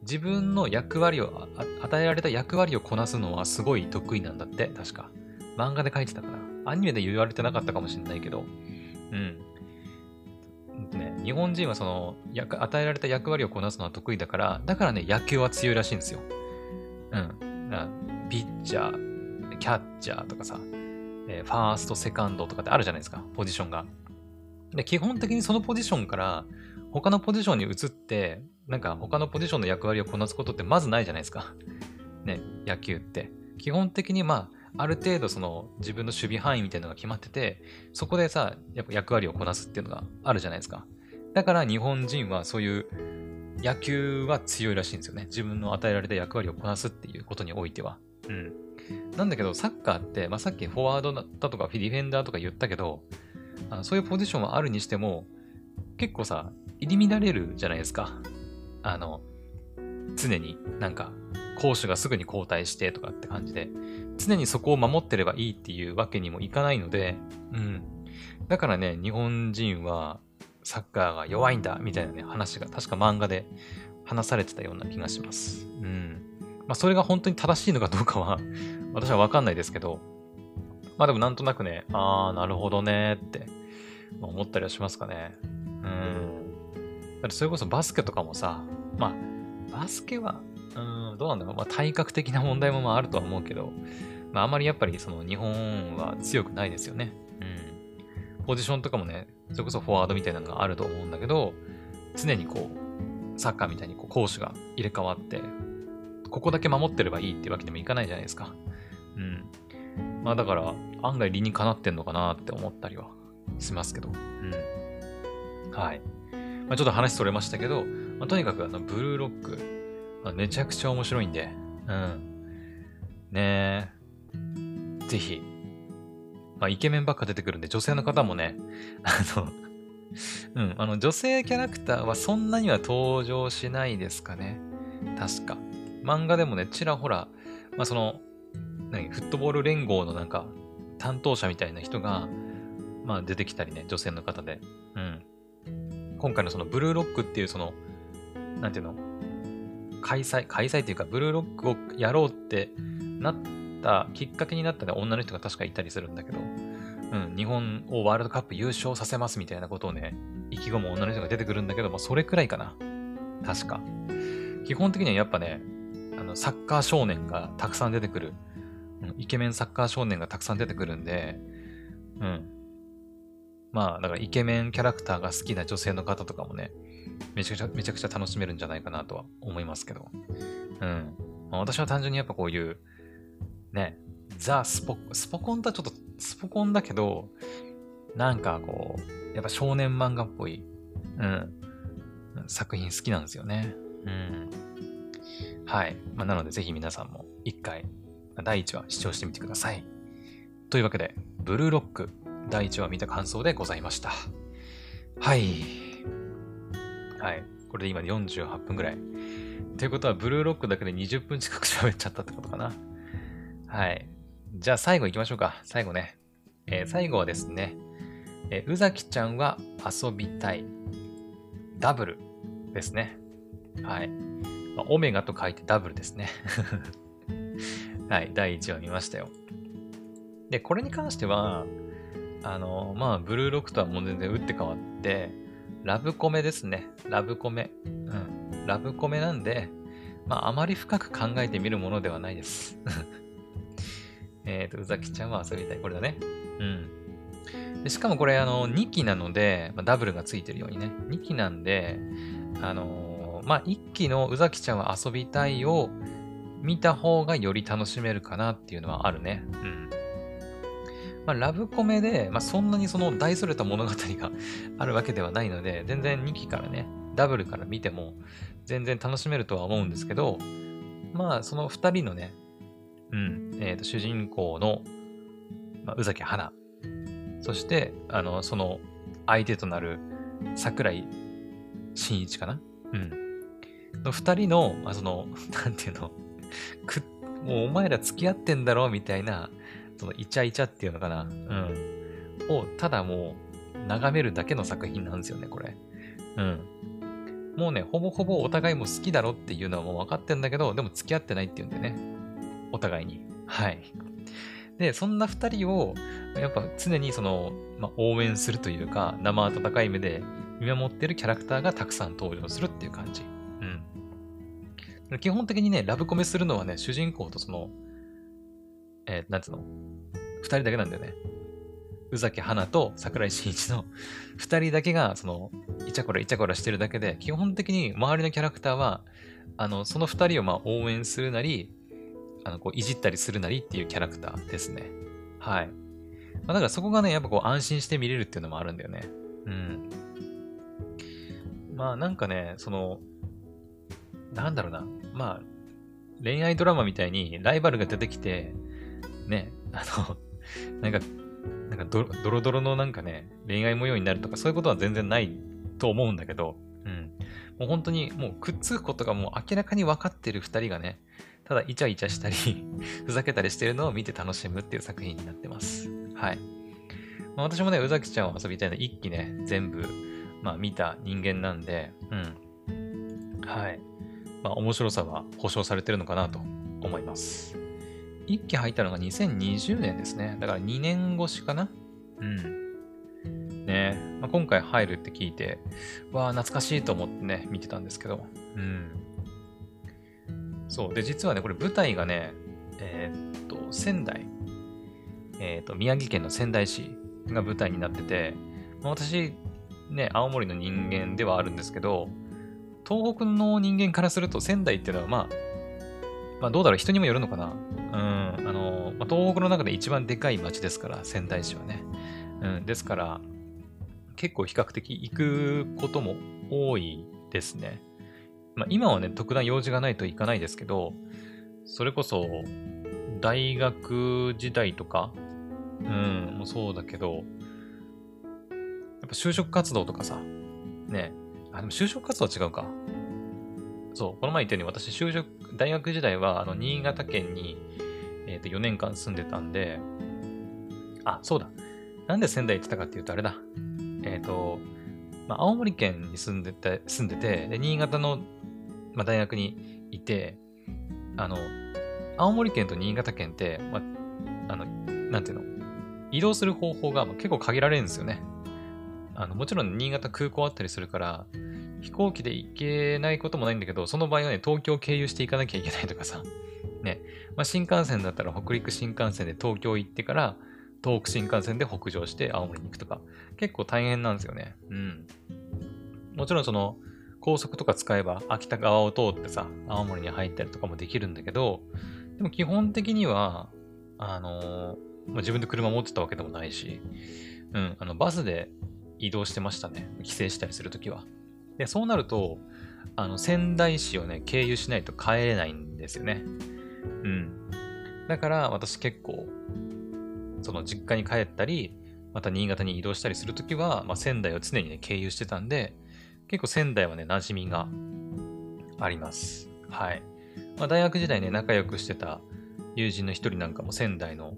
自分の役割を、与えられた役割をこなすのはすごい得意なんだって、確か。漫画で書いてたかな。アニメで言われてなかったかもしれないけど、うん。ね、日本人はその、与えられた役割をこなすのは得意だから、だからね、野球は強いらしいんですよ。うん。ピッチャー、キャッチャーとかさ、え、ファースト、セカンドとかってあるじゃないですか、ポジションが。で、基本的にそのポジションから、他のポジションに移って、なんか他のポジションの役割をこなすことってまずないじゃないですか。ね、野球って。基本的にまあ、ある程度その自分の守備範囲みたいなのが決まってて、そこでさ、やっぱ役割をこなすっていうのがあるじゃないですか。だから日本人はそういう野球は強いらしいんですよね。自分の与えられた役割をこなすっていうことにおいては。うん。なんだけど、サッカーって、まあ、さっきフォワードだとかディフェンダーとか言ったけど、あのそういうポジションはあるにしても、結構さ、入り乱れるじゃないですか。あの、常になんか、攻守がすぐに交代してとかって感じで、常にそこを守ってればいいっていうわけにもいかないので、うん。だからね、日本人はサッカーが弱いんだみたいなね、話が確か漫画で話されてたような気がします。うん。まあ、それが本当に正しいのかどうかは 私はわかんないですけど、まあでもなんとなくね、あー、なるほどねって、まあ、思ったりはしますかね。うん。だってそれこそバスケとかもさ、まあ、バスケは、どうなんだろう。まあ、体格的な問題もまああるとは思うけど、まあ、あまりやっぱりその日本は強くないですよね。うん。ポジションとかもね、それこそフォワードみたいなのがあると思うんだけど、常にこう、サッカーみたいにこう攻守が入れ替わって、ここだけ守ってればいいってわけにもいかないじゃないですか。うん。まあだから、案外理にかなってんのかなって思ったりはしますけど。うん。はい。まあ、ちょっと話それましたけど、まあ、とにかくあの、ブルーロック、めちゃくちゃ面白いんで、うん。ねえ、ぜひ、まあ、イケメンばっか出てくるんで、女性の方もね、あの、うん、あの、女性キャラクターはそんなには登場しないですかね。確か。漫画でもね、ちらほら、まあ、その、何、フットボール連合のなんか、担当者みたいな人が、まあ、出てきたりね、女性の方で。うん。今回のその、ブルーロックっていうその、なんていうの？開催、開催っていうか、ブルーロックをやろうってなったきっかけになったね、女の人が確かいたりするんだけど、うん、日本をワールドカップ優勝させますみたいなことをね、意気込む女の人が出てくるんだけども、それくらいかな。確か。基本的にはやっぱね、あの、サッカー少年がたくさん出てくる。うん、イケメンサッカー少年がたくさん出てくるんで、うん。まあ、だからイケメンキャラクターが好きな女性の方とかもね、めちゃくちゃ、めちゃくちゃ楽しめるんじゃないかなとは思いますけど。うん。まあ、私は単純にやっぱこういう、ね、ザ・スポ、スポコンとはちょっとスポコンだけど、なんかこう、やっぱ少年漫画っぽい、うん、作品好きなんですよね。うん。はい。まあ、なのでぜひ皆さんも一回、第1話視聴してみてください。というわけで、ブルーロック第1話見た感想でございました。はい。はい。これで今48分ぐらい。ということは、ブルーロックだけで20分近く喋っちゃったってことかな。はい。じゃあ最後行きましょうか。最後ね。えー、最後はですね、えー、宇崎ちゃんは遊びたい。ダブルですね。はい。まあ、オメガと書いてダブルですね。はい。第1話見ましたよ。で、これに関しては、あの、まあ、ブルーロックとはもう全然打って変わって、ラブコメですね。ラブコメ。うん。ラブコメなんで、まあ、あまり深く考えてみるものではないです。えっ、と、宇崎ちゃんは遊びたい。これだね。うん。でしかもこれ、あの、2期なので、まあ、ダブルがついてるようにね。2期なんで、あのー、まあ、1期の宇崎ちゃんは遊びたいを見た方がより楽しめるかなっていうのはあるね。うん。まあ、ラブコメで、まあ、そんなにその大それた物語があるわけではないので、全然2期からね、ダブルから見ても全然楽しめるとは思うんですけど、まあ、その2人のね、うん、えっ、ー、と、主人公の、まあ、宇崎花。そして、あの、その相手となる桜井真一かなうん。の二人の、まあ、その、なんていうの、く、もうお前ら付き合ってんだろみたいな、そのイチャイチャっていうのかなうん。を、ただもう、眺めるだけの作品なんですよね、これ。うん。もうね、ほぼほぼお互いも好きだろっていうのはもう分かってんだけど、でも付き合ってないっていうんでね。お互いに。はい。で、そんな二人を、やっぱ常にその、まあ、応援するというか、生温かい目で見守ってるキャラクターがたくさん登場するっていう感じ。うん。基本的にね、ラブコメするのはね、主人公とその、えー、なんつうの？二人だけなんだよね。宇崎花と桜井真一の 二人だけが、その、イチャコライチャコラしてるだけで、基本的に周りのキャラクターは、あの、その二人をま応援するなり、あの、こう、いじったりするなりっていうキャラクターですね。はい。まあ、だからそこがね、やっぱこう、安心して見れるっていうのもあるんだよね。うん。まあなんかね、その、なんだろうな。まあ、恋愛ドラマみたいにライバルが出てきて、ね、あの、なんか、なんかドロドロのなんかね、恋愛模様になるとかそういうことは全然ないと思うんだけど、うん。もう本当にもうくっつくことがもう明らかに分かってる二人がね、ただイチャイチャしたり ふざけたりしてるのを見て楽しむっていう作品になってます。はい。まあ、私もね、宇崎ちゃんを遊びたいの一気ね、全部、まあ見た人間なんで、うん。はい。まあ面白さは保証されてるのかなと思います。一期入ったのが2020年ですね。だから2年越しかなうん。ねまあ、今回入るって聞いて、わあ、懐かしいと思ってね、見てたんですけど。うん。そう。で、実はね、これ舞台がね、えー、っと、仙台。えー、っと、宮城県の仙台市が舞台になってて、まあ、私、ね、青森の人間ではあるんですけど、東北の人間からすると仙台っていうのは、まあ、まあどうだろう、人にもよるのかな？うん、あの、まあ、東北の中で一番でかい町ですから、仙台市はね。うん、ですから、結構比較的行くことも多いですね。まあ今はね、特段用事がないと行かないですけど、それこそ、大学時代とか、うん、もそうだけど、やっぱ就職活動とかさ、ね、あ、でも就職活動は違うか。そう、この前言ったように私、就職、大学時代は、あの、新潟県に、えっ、ー、と、4年間住んでたんで、あ、そうだ。なんで仙台行ってたかっていうと、あれだ。えっ、ー、と、まあ、青森県に住んでて、住んでて、で、新潟の、まあ、大学にいて、あの、青森県と新潟県って、まあ、あの、なんていうの、移動する方法が結構限られるんですよね。あの、もちろん新潟空港あったりするから、飛行機で行けないこともないんだけど、その場合はね、東京経由していかなきゃいけないとかさ、ね、まあ、新幹線だったら北陸新幹線で東京行ってから、東北新幹線で北上して青森に行くとか、結構大変なんですよね。うん。もちろんその、高速とか使えば秋田側を通ってさ、青森に入ったりとかもできるんだけど、でも基本的には、あのー、まあ、自分で車持ってたわけでもないし、うん、あの、バスで移動してましたね。帰省したりするときは。で、そうなると、あの、仙台市をね、経由しないと帰れないんですよね。うん。だから私結構、その実家に帰ったり、また新潟に移動したりするときは、まあ、仙台を常にね、経由してたんで、結構仙台はね、馴染みがあります。はい。まあ、大学時代ね、仲良くしてた友人の一人なんかも仙台の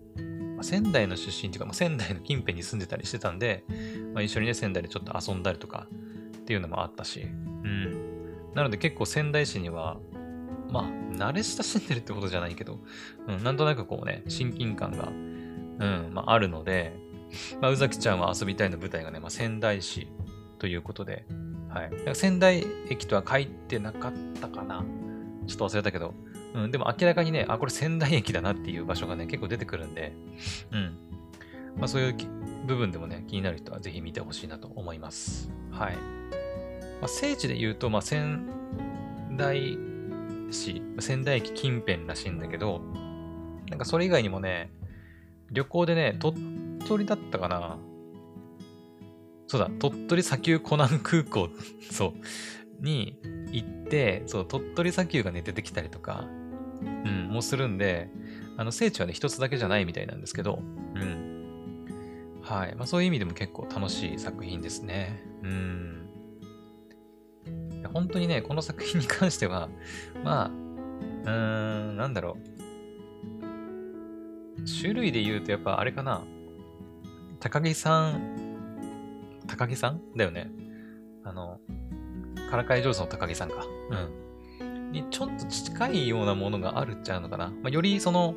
まあ、仙台の出身っていうか、まあ、仙台の近辺に住んでたりしてたんで、まあ、一緒にね、仙台でちょっと遊んだりとかっていうのもあったし、うん。なので結構仙台市には、まあ、慣れ親しんでるってことじゃないけど、うん、なんとなくこうね、親近感が、うん、まあ、あるので、まあ、宇崎ちゃんは遊びたいの舞台がね、まあ、仙台市ということで、はい。仙台駅とは書いてなかったかな。ちょっと忘れたけど、うん、でも明らかにね、あ、これ仙台駅だなっていう場所がね、結構出てくるんで、うん。まあそういう部分でもね、気になる人はぜひ見てほしいなと思います。はい。まあ、聖地で言うと、まあ仙台市、仙台駅近辺らしいんだけど、なんかそれ以外にもね、旅行でね、鳥取だったかなそうだ、鳥取砂丘湖南空港、そう、に行って、そう、鳥取砂丘がね、出てきたりとか、うん、もするんで、あの、聖地はね、一つだけじゃないみたいなんですけど、うん。はい。まあ、そういう意味でも結構楽しい作品ですね。うん。本当にね、この作品に関しては、まあ、うーん、なんだろう。種類で言うと、やっぱあれかな。高木さん、高木さんだよね。あの、からかい上手の高木さんか。うん。にちょっと近いようなものがあるっちゃうのかな。まあ、よりその、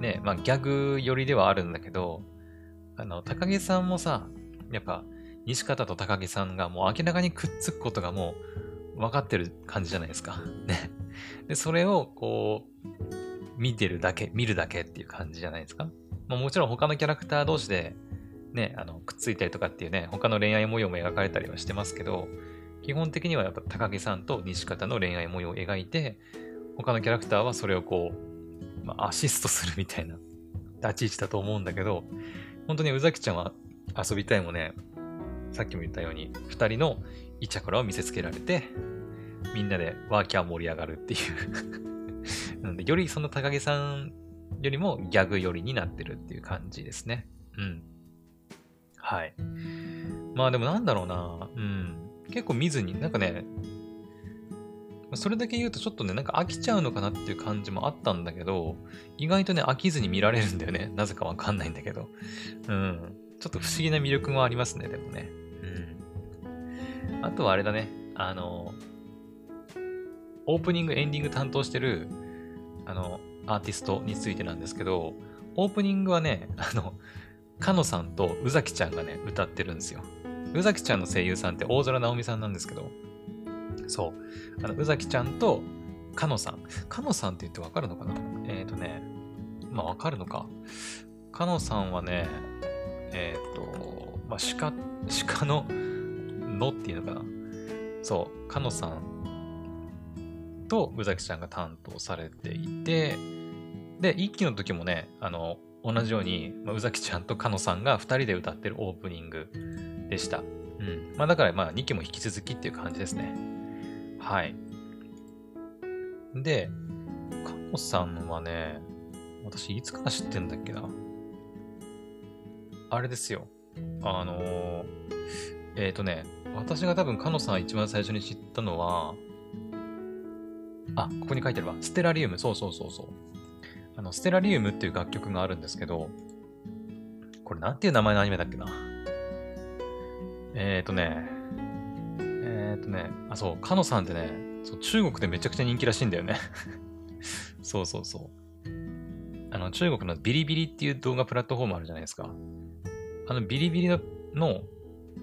ね、まあ、ギャグ寄りではあるんだけど、あの、高木さんもさ、やっぱ、西方と高木さんがもう明らかにくっつくことがもう分かってる感じじゃないですか。ね。で、それをこう、見てるだけ、見るだけっていう感じじゃないですか。まあ、もちろん他のキャラクター同士で、ね、あの、くっついたりとかっていうね、他の恋愛模様も描かれたりはしてますけど、基本的にはやっぱ高木さんと西方の恋愛模様を描いて、他のキャラクターはそれをこう、まあ、アシストするみたいな立ち位置だと思うんだけど、本当に宇崎ちゃんは遊びたいもね、さっきも言ったように、二人のイチャコラを見せつけられて、みんなでワーキャー盛り上がるっていう なので、よりその高木さんよりもギャグ寄りになってるっていう感じですね。うん。はい。まあでもなんだろうな。うん。結構見ずに、なんかね、それだけ言うとちょっとね、なんか飽きちゃうのかなっていう感じもあったんだけど、意外とね、飽きずに見られるんだよね。なぜかわかんないんだけど。うん。ちょっと不思議な魅力もありますね、でもね。あとはあれだね。あの、オープニング、エンディング担当してる、あの、アーティストについてなんですけど、オープニングはね、あの、かのさんと宇崎ちゃんがね、歌ってるんですよ。宇崎ちゃんの声優さんって大空直美さんなんですけど、そう。あの、宇崎ちゃんと、かのさん。かのさんって言ってわかるのかな？えっ、ー、とね、まあわかるのか。かのさんはね、えっ、ー、と、まあ鹿、鹿の、のっていうのかなそう、かのさんと宇崎ちゃんが担当されていて、で、一期の時もね、あの、同じように、まあ、宇崎ちゃんとかのさんが2人で歌ってるオープニングでした。うん。まあだからまあ2期も引き続きっていう感じですね。はい。で、かのさんはね、私いつから知ってんだっけな。あれですよ。あのー、えっ、ー、とね、私が多分かのさん一番最初に知ったのは、あ、ここに書いてあるわ。ステラリウム。そうそうそうそう。あの、ステラリウムっていう楽曲があるんですけど、これなんていう名前のアニメだっけな。えっ、ー、とね、えっ、ー、とね、あ、そう、カノさんってね、そう中国でめちゃくちゃ人気らしいんだよね そうそうそう。あの、中国のビリビリっていう動画プラットフォームあるじゃないですか。あの、ビリビリの、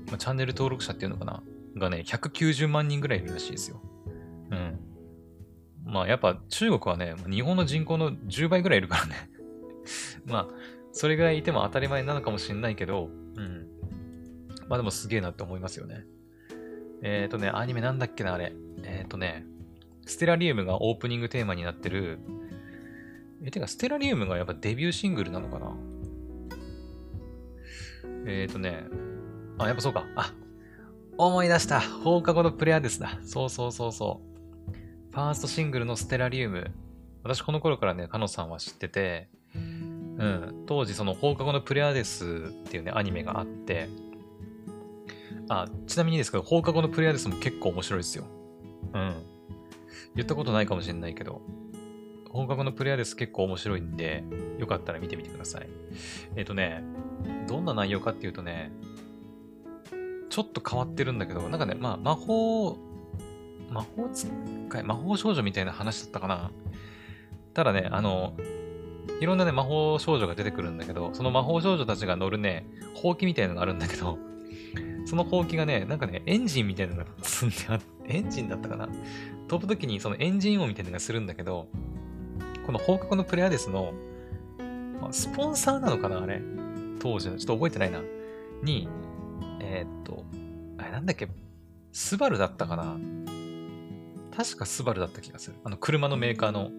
まあ、チャンネル登録者っていうのかな？がね、190万人ぐらいいるらしいですよ。うん。まあやっぱ中国はね、日本の人口の10倍ぐらいいるからね まあ、それぐらいいても当たり前なのかもしれないけど、うん。まあでもすげえなって思いますよね。えっ、ー、とね、アニメなんだっけな、あれ。えっ、ー、とね、ステラリウムがオープニングテーマになってる、え、てか、ステラリウムがやっぱデビューシングルなのかな？えっ、ー、とね、あ、やっぱそうか。あ、思い出した。放課後のプレアデスだ。そうそうそうそう。ファーストシングルのステラリウム。私この頃からね、カノさんは知ってて、うん、当時その放課後のプレアデスっていうね、アニメがあって、あ、ちなみにですけど、放課後のプレアデスも結構面白いですよ。うん。言ったことないかもしれないけど、放課後のプレアデス結構面白いんで、よかったら見てみてください。えっ、ー、とね、どんな内容かっていうとね、ちょっと変わってるんだけど、なんかね、まあ、魔法魔法使い、魔法少女みたいな話だったかな。ただね、あの、いろんなね、魔法少女が出てくるんだけど、その魔法少女たちが乗るね、ほうきみたいなのがあるんだけど、そのほうきがね、なんかね、エンジンみたいなのが積んであって、エンジンだったかな飛ぶときにそのエンジン音みたいなのがするんだけど、この放課後のプレアデスの、まあ、スポンサーなのかなあれ。当時の、ちょっと覚えてないな。に、えー、っと、あれなんだっけ、スバルだったかな？確かスバルだった気がする。あの、車のメーカーの、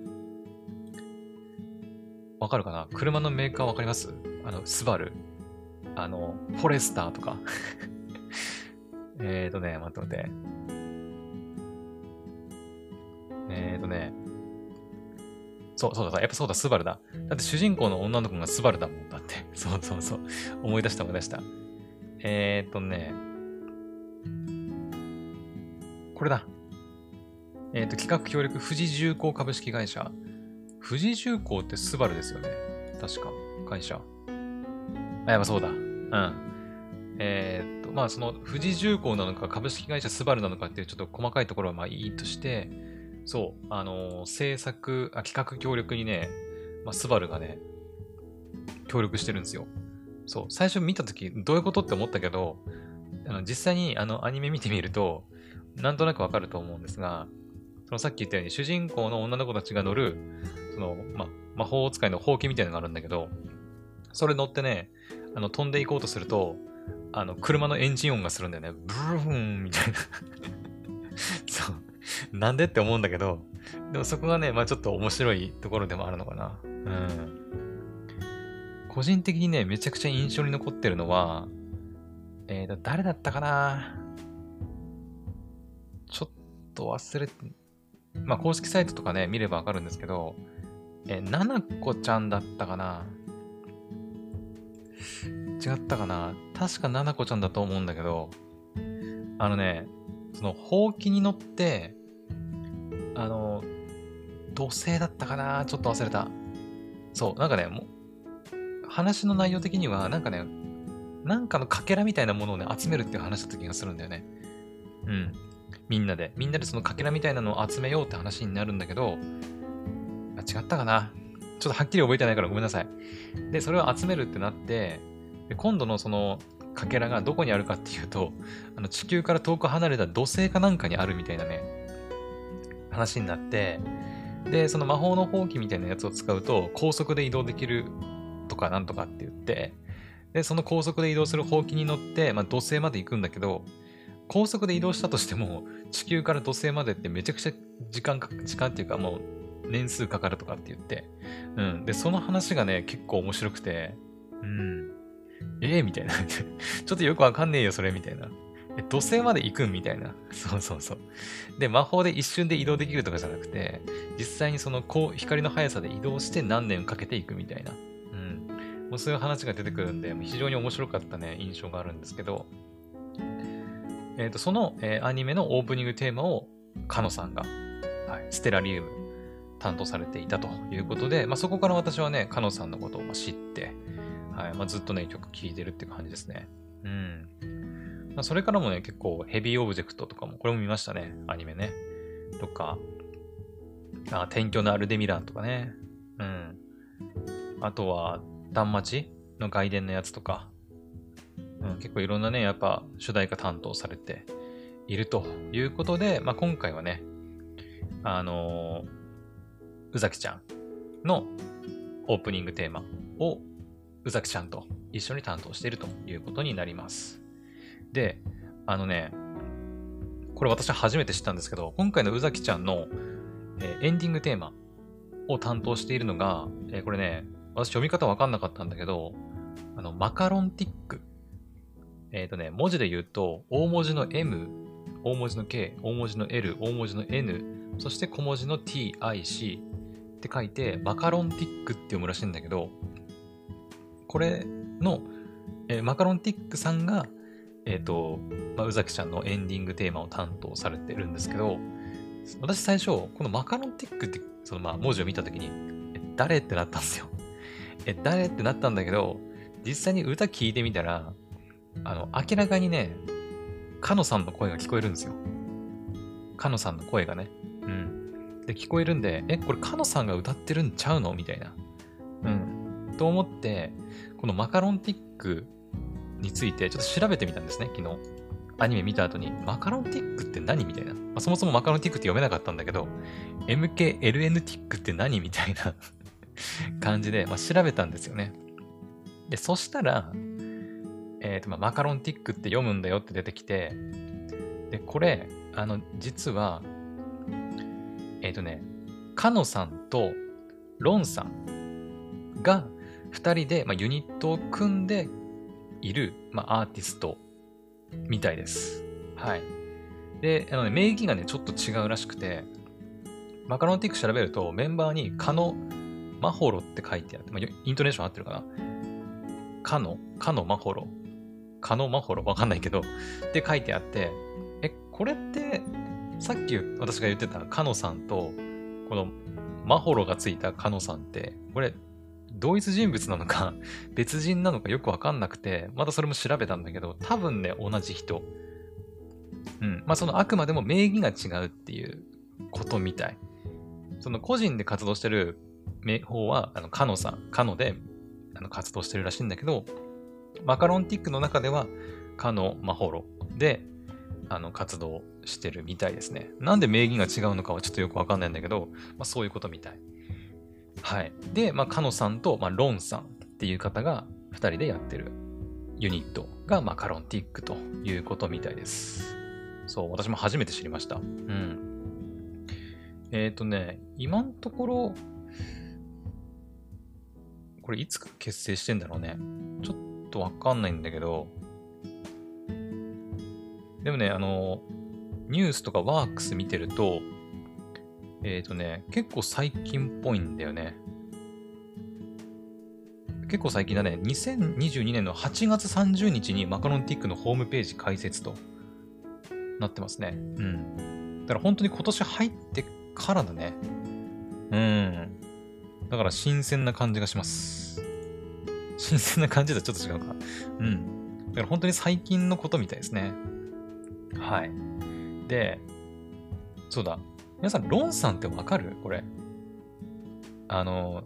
わかるかな？車のメーカーわかります？あの、スバル。あの、フォレスターとか えーとね、待って待って。えーとね。そうそうだ、やっぱそうだ、スバルだ。だって主人公の女の子がスバルだもん。だって。そうそうそう。思い出した思い出した。えーとね。これだ。えっ、と、企画協力、富士重工株式会社。富士重工ってスバルですよね。確か、会社。あ、やっぱそうだ。うん。えっ、と、まあ、その、富士重工なのか、株式会社スバルなのかっていうちょっと細かいところはまあいいとして、そう、あのー、制作あ、企画協力にね、まあ、スバルがね、協力してるんですよ。そう、最初見たとき、どういうことって思ったけど、あの実際にあのアニメ見てみると、なんとなくわかると思うんですが、そのさっき言ったように主人公の女の子たちが乗る、その、ま、魔法使いのほうきみたいなのがあるんだけど、それ乗ってね、あの、飛んでいこうとすると、あの、車のエンジン音がするんだよね。ブルーンみたいな そう。なんでって思うんだけど、でもそこがね、まあちょっと面白いところでもあるのかな。うん。個人的にね、めちゃくちゃ印象に残ってるのは、えーと、誰だったかな？ちょっと忘れて、まあ、公式サイトとかね、見ればわかるんですけど、え、ななこちゃんだったかな？違ったかな？確かななこちゃんだと思うんだけど、あのね、その、ほうきに乗って、あの、土星だったかな？ちょっと忘れた。そう、なんかね、も話の内容的には、なんかね、なんかのかけらみたいなものをね、集めるっていう話だった気がするんだよね。うん。みんなで。みんなでそのかけらみたいなのを集めようって話になるんだけど、あ違ったかなちょっとはっきり覚えてないからごめんなさい。で、それを集めるってなって、で今度のそのかけらがどこにあるかっていうと、あの地球から遠く離れた土星かなんかにあるみたいなね、話になって、で、その魔法の放棄みたいなやつを使うと、高速で移動できるとかなんとかって言って、で、その高速で移動するほうきに乗って、まあ、土星まで行くんだけど、高速で移動したとしても、地球から土星までってめちゃくちゃ時間か、時間っていうかもう年数かかるとかって言って、うん。で、その話がね、結構面白くて、うん。ええー、みたいな。ちょっとよくわかんねえよ、それ、みたいな。土星まで行くみたいな。そうそうそう。で、魔法で一瞬で移動できるとかじゃなくて、実際にその光の速さで移動して何年かけていくみたいな。もうそういう話が出てくるんで、非常に面白かったね、印象があるんですけど、えっ、ー、と、その、えー、アニメのオープニングテーマを、鹿乃さんが、はい、ステラリウム担当されていたということで、まあ、そこから私はね、鹿乃さんのことを知って、はいまあ、ずっとね、曲聴いてるって感じですね。うん。まあ、それからもね、結構ヘビーオブジェクトとかも、これも見ましたね、アニメね。とか、あ、天鏡のアルデラミンとかね。うん。あとは、ダンまちの外伝のやつとか、うん、結構いろんなね、やっぱ主題歌担当されているということで、まあ、今回はね、あのー、宇崎ちゃんのオープニングテーマを宇崎ちゃんと一緒に担当しているということになります。で、あのね、これ私は初めて知ったんですけど、今回の宇崎ちゃんの、えー、エンディングテーマを担当しているのが、えー、これね、私読み方わかんなかったんだけど、あの、マカロンティック。えっ、ー、とね、文字で言うと、大文字の M、大文字の K、大文字の L、大文字の N、そして小文字の T、I、C って書いて、マカロンティックって読むらしいんだけど、これの、えー、マカロンティックさんが、えっ、ー、と、まあ、宇崎ちゃんのエンディングテーマを担当されてるんですけど、私最初、このマカロンティックって、そのまあ文字を見たときに、誰ってなったんですよ。え、誰？ってなったんだけど、実際に歌聞いてみたら、あの、明らかにね、かのさんの声が聞こえるんですよ。かのさんの声がね。うん。で、聞こえるんで、え、これかのさんが歌ってるんちゃうの？みたいな。うん。と思って、このマカロンティックについてちょっと調べてみたんですね、昨日。アニメ見た後に、マカロンティックって何？みたいな。まあ、そもそもマカロンティックって読めなかったんだけど、MKLN ティックって何？みたいな感じで、まあ、調べたんですよね。で、そしたら、えっ、ー、と、まあ、マカロンティックって読むんだよって出てきて、で、これ、あの、実は、えっ、ー、とね、カノさんとロンさんが2人で、まあ、ユニットを組んでいる、まあ、アーティストみたいです。はい。で、あのね、名義がね、ちょっと違うらしくて、マカロンティック調べると、メンバーにカノ・マホロって書いてあって、まあ、イントネーション合ってるかな？カノ、カノ・マホロ、カノ・マホロ、わかんないけど、って書いてあって、え、これって、さっき私が言ってたカノさんと、このマホロがついたカノさんって、これ同一人物なのか、別人なのかよくわかんなくて、またそれも調べたんだけど、多分ね、同じ人。うん。まあ、そのあくまでも名義が違うっていうことみたい。その個人で活動してる方は、あの、カノさん、カノであの活動してるらしいんだけど、マカロンティックの中では、カノ・マホロで、あの、活動してるみたいですね。なんで名義が違うのかはちょっとよくわかんないんだけど、まあ、そういうことみたい。はい。で、まあ、カノさんと、まあ、ロンさんっていう方が2人でやってるユニットがマカロンティックということみたいです。そう、私も初めて知りました。うん。えっ、ー、とね、今のところ、これいつ結成してんだろうね。ちょっとわかんないんだけど、でもね、あの、ニュースとかワークス見てると、えっ、ー、とね、結構最近っぽいんだよね。結構最近だね。2022年の8月30日にマカロンティックのホームページ開設となってますね。うん。だから本当に今年入ってからだね。うん。だから新鮮な感じがします。新鮮な感じとはちょっと違うか。うん。だから本当に最近のことみたいですね。はい。で、そうだ。皆さん、ロンさんってわかる？これ。あの、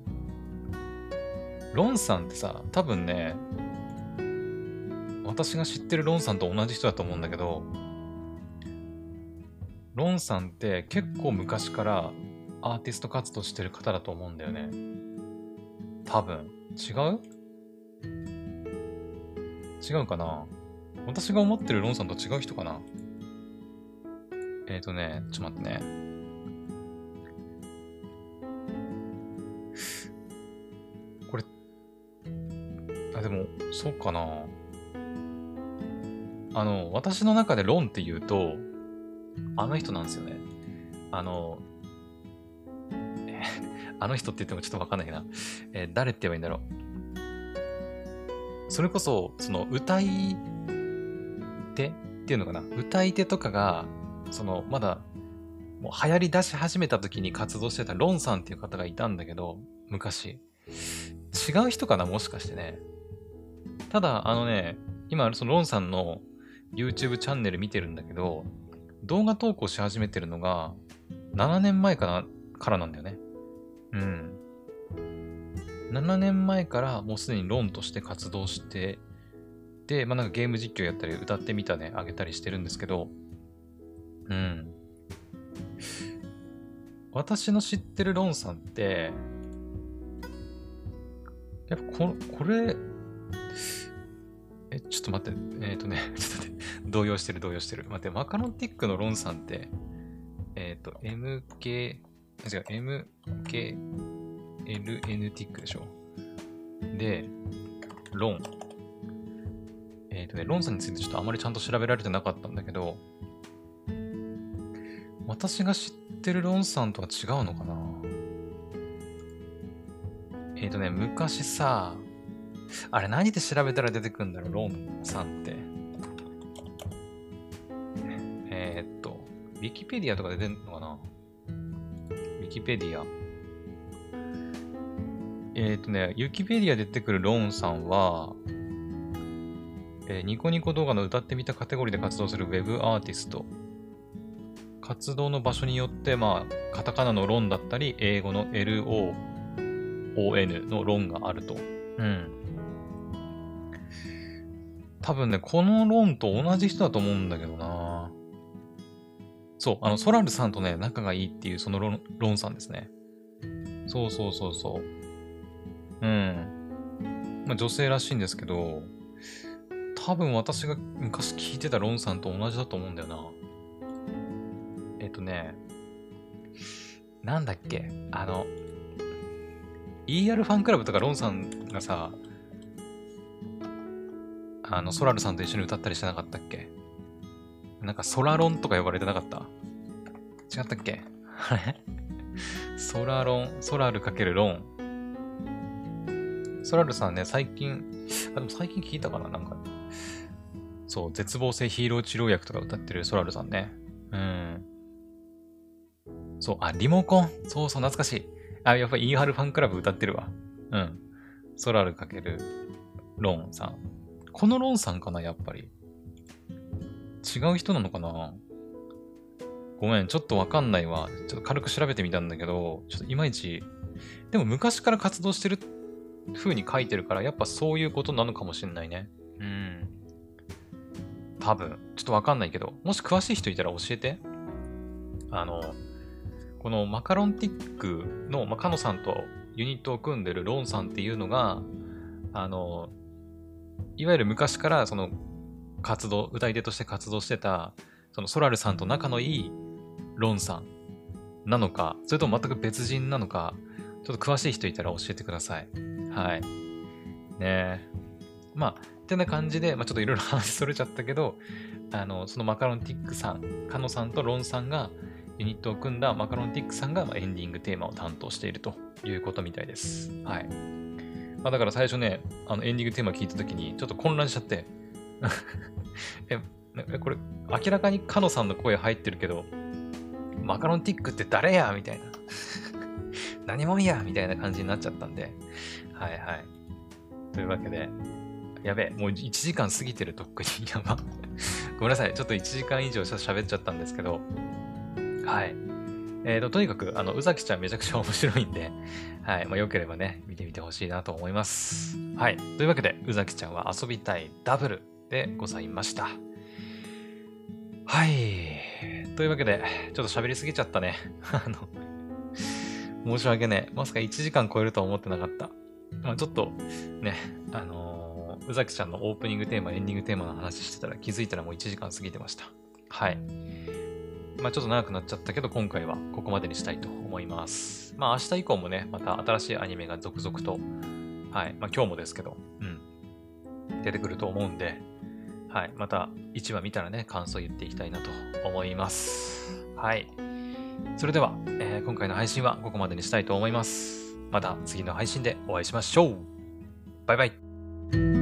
ロンさんってさ、多分ね、私が知ってるロンさんと同じ人だと思うんだけど、ロンさんって結構昔からアーティスト活動してる方だと思うんだよね。多分。違う？違うかな？私が思ってるロンさんと違う人かな？えっ、ー、とね、ちょっと待ってね。これあ、でも、そうかな？あの、私の中で論って言うと、あの人なんですよね。あの、あの人って言ってもちょっとわかんないな。えー、誰って言えばいいんだろう。それこそ、その、歌い手っていうのかな。歌い手とかが、その、まだ、もう流行り出し始めた時に活動してたロンさんっていう方がいたんだけど、昔。違う人かなもしかしてね。ただ、あのね、今、そのロンさんの YouTube チャンネル見てるんだけど、動画投稿し始めてるのが、7年前からからなんだよね。うん。7年前からもうすでにロンとして活動して、で、まあなんかゲーム実況やったり、歌ってみたね、あげたりしてるんですけど、うん。私の知ってるロンさんって、やっぱここれ、え、ちょっと待って、えっ、ー、とね、ちょっと待って、動揺してる動揺してる。待って、マカロンティックのロンさんって、えっ、ー、と、MK、違う、MKLN ティックでしょ。で、ロン。えっ、ー、とね、ロンさんについてちょっとあまりちゃんと調べられてなかったんだけど、私が知ってるロンさんとは違うのかなえっ、ー、とね、昔さ、あれ何で調べたら出てくるんだろう、ロンさんって。えー、っと、ウィキペディアとかで出るのキペディア。えー、っとね、ウィキペディアで出てくるロンさんは、えー、ニコニコ動画の歌ってみたカテゴリーで活動するウェブアーティスト。活動の場所によって、まあ、カタカナのロンだったり、英語の LOON のロンがあると。うん。多分ね、このロンと同じ人だと思うんだけどな。そう、あの、ソラルさんとね、仲がいいっていう、そのロンロンさんですね。そうそうそうそう。うん。まあ、女性らしいんですけど、多分私が昔聞いてたロンさんと同じだと思うんだよな。えっとね、なんだっけ？あの、ER ファンクラブとかロンさんがさ、あの、ソラルさんと一緒に歌ったりしてなかったっけ？なんかソラロンとか呼ばれてなかった？違ったっけ？あ れソラロン、ソラルかけるロン。ソラルさんね、最近、あ、でも最近聞いたかななんか。そう、絶望性ヒーロー治療薬とか歌ってるソラルさんね。うん。そう、あ、リモコン。そうそう、懐かしい。あ、やっぱりイーハルファンクラブ歌ってるわ。うん。ソラルかけるロンさん。このロンさんかな、やっぱり。違う人なのかな？ごめん、ちょっとわかんないわ。ちょっと軽く調べてみたんだけど、ちょっといまいち、でも昔から活動してる風に書いてるから、やっぱそういうことなのかもしんないね。うん。多分。ちょっとわかんないけど、もし詳しい人いたら教えて。あの、このマカロンティックの、まあ、カノさんとユニットを組んでるロンさんっていうのが、あの、いわゆる昔からその活動、歌い手として活動してた、そのソラルさんと仲のいいロンさんなのか、それとも全く別人なのか、ちょっと詳しい人いたら教えてください。はい。ねえ。まあ、ってな感じで、まあ、ちょっといろいろ話それちゃったけど、あの、そのマカロンティックさん、カノさんとロンさんがユニットを組んだマカロンティックさんがまエンディングテーマを担当しているということみたいです。はい。まあ、だから最初ね、あのエンディングテーマ聞いたときにちょっと混乱しちゃって、え、これ明らかにカノさんの声入ってるけど、マカロンティックって誰や？みたいな。何者や？みたいな感じになっちゃったんで。はいはい。というわけで、やべえ、もう1時間過ぎてるとっくに。やば。ごめんなさい。ちょっと1時間以上喋っちゃったんですけど、はい。えーと、とにかく、あの、宇崎ちゃんめちゃくちゃ面白いんで、はい。まあ、よければね、見てみてほしいなと思います。はい。というわけで、宇崎ちゃんは遊びたいダブルでございました。はい。というわけで、ちょっと喋りすぎちゃったね。あの、申し訳ねえ。まさか1時間超えるとは思ってなかった。まあ、ちょっと、ね、あのー、宇崎ちゃんのオープニングテーマ、エンディングテーマの話してたら気づいたらもう1時間過ぎてました。はい。まあちょっと長くなっちゃったけど、今回はここまでにしたいと思います。まあ明日以降もね、また新しいアニメが続々と、はい。まあ今日もですけど、うん。出てくると思うんで、はい。また1話見たらね、感想言っていきたいなと思います。はい。それでは、えー今回の配信はここまでにしたいと思います。また次の配信でお会いしましょう。バイバイ。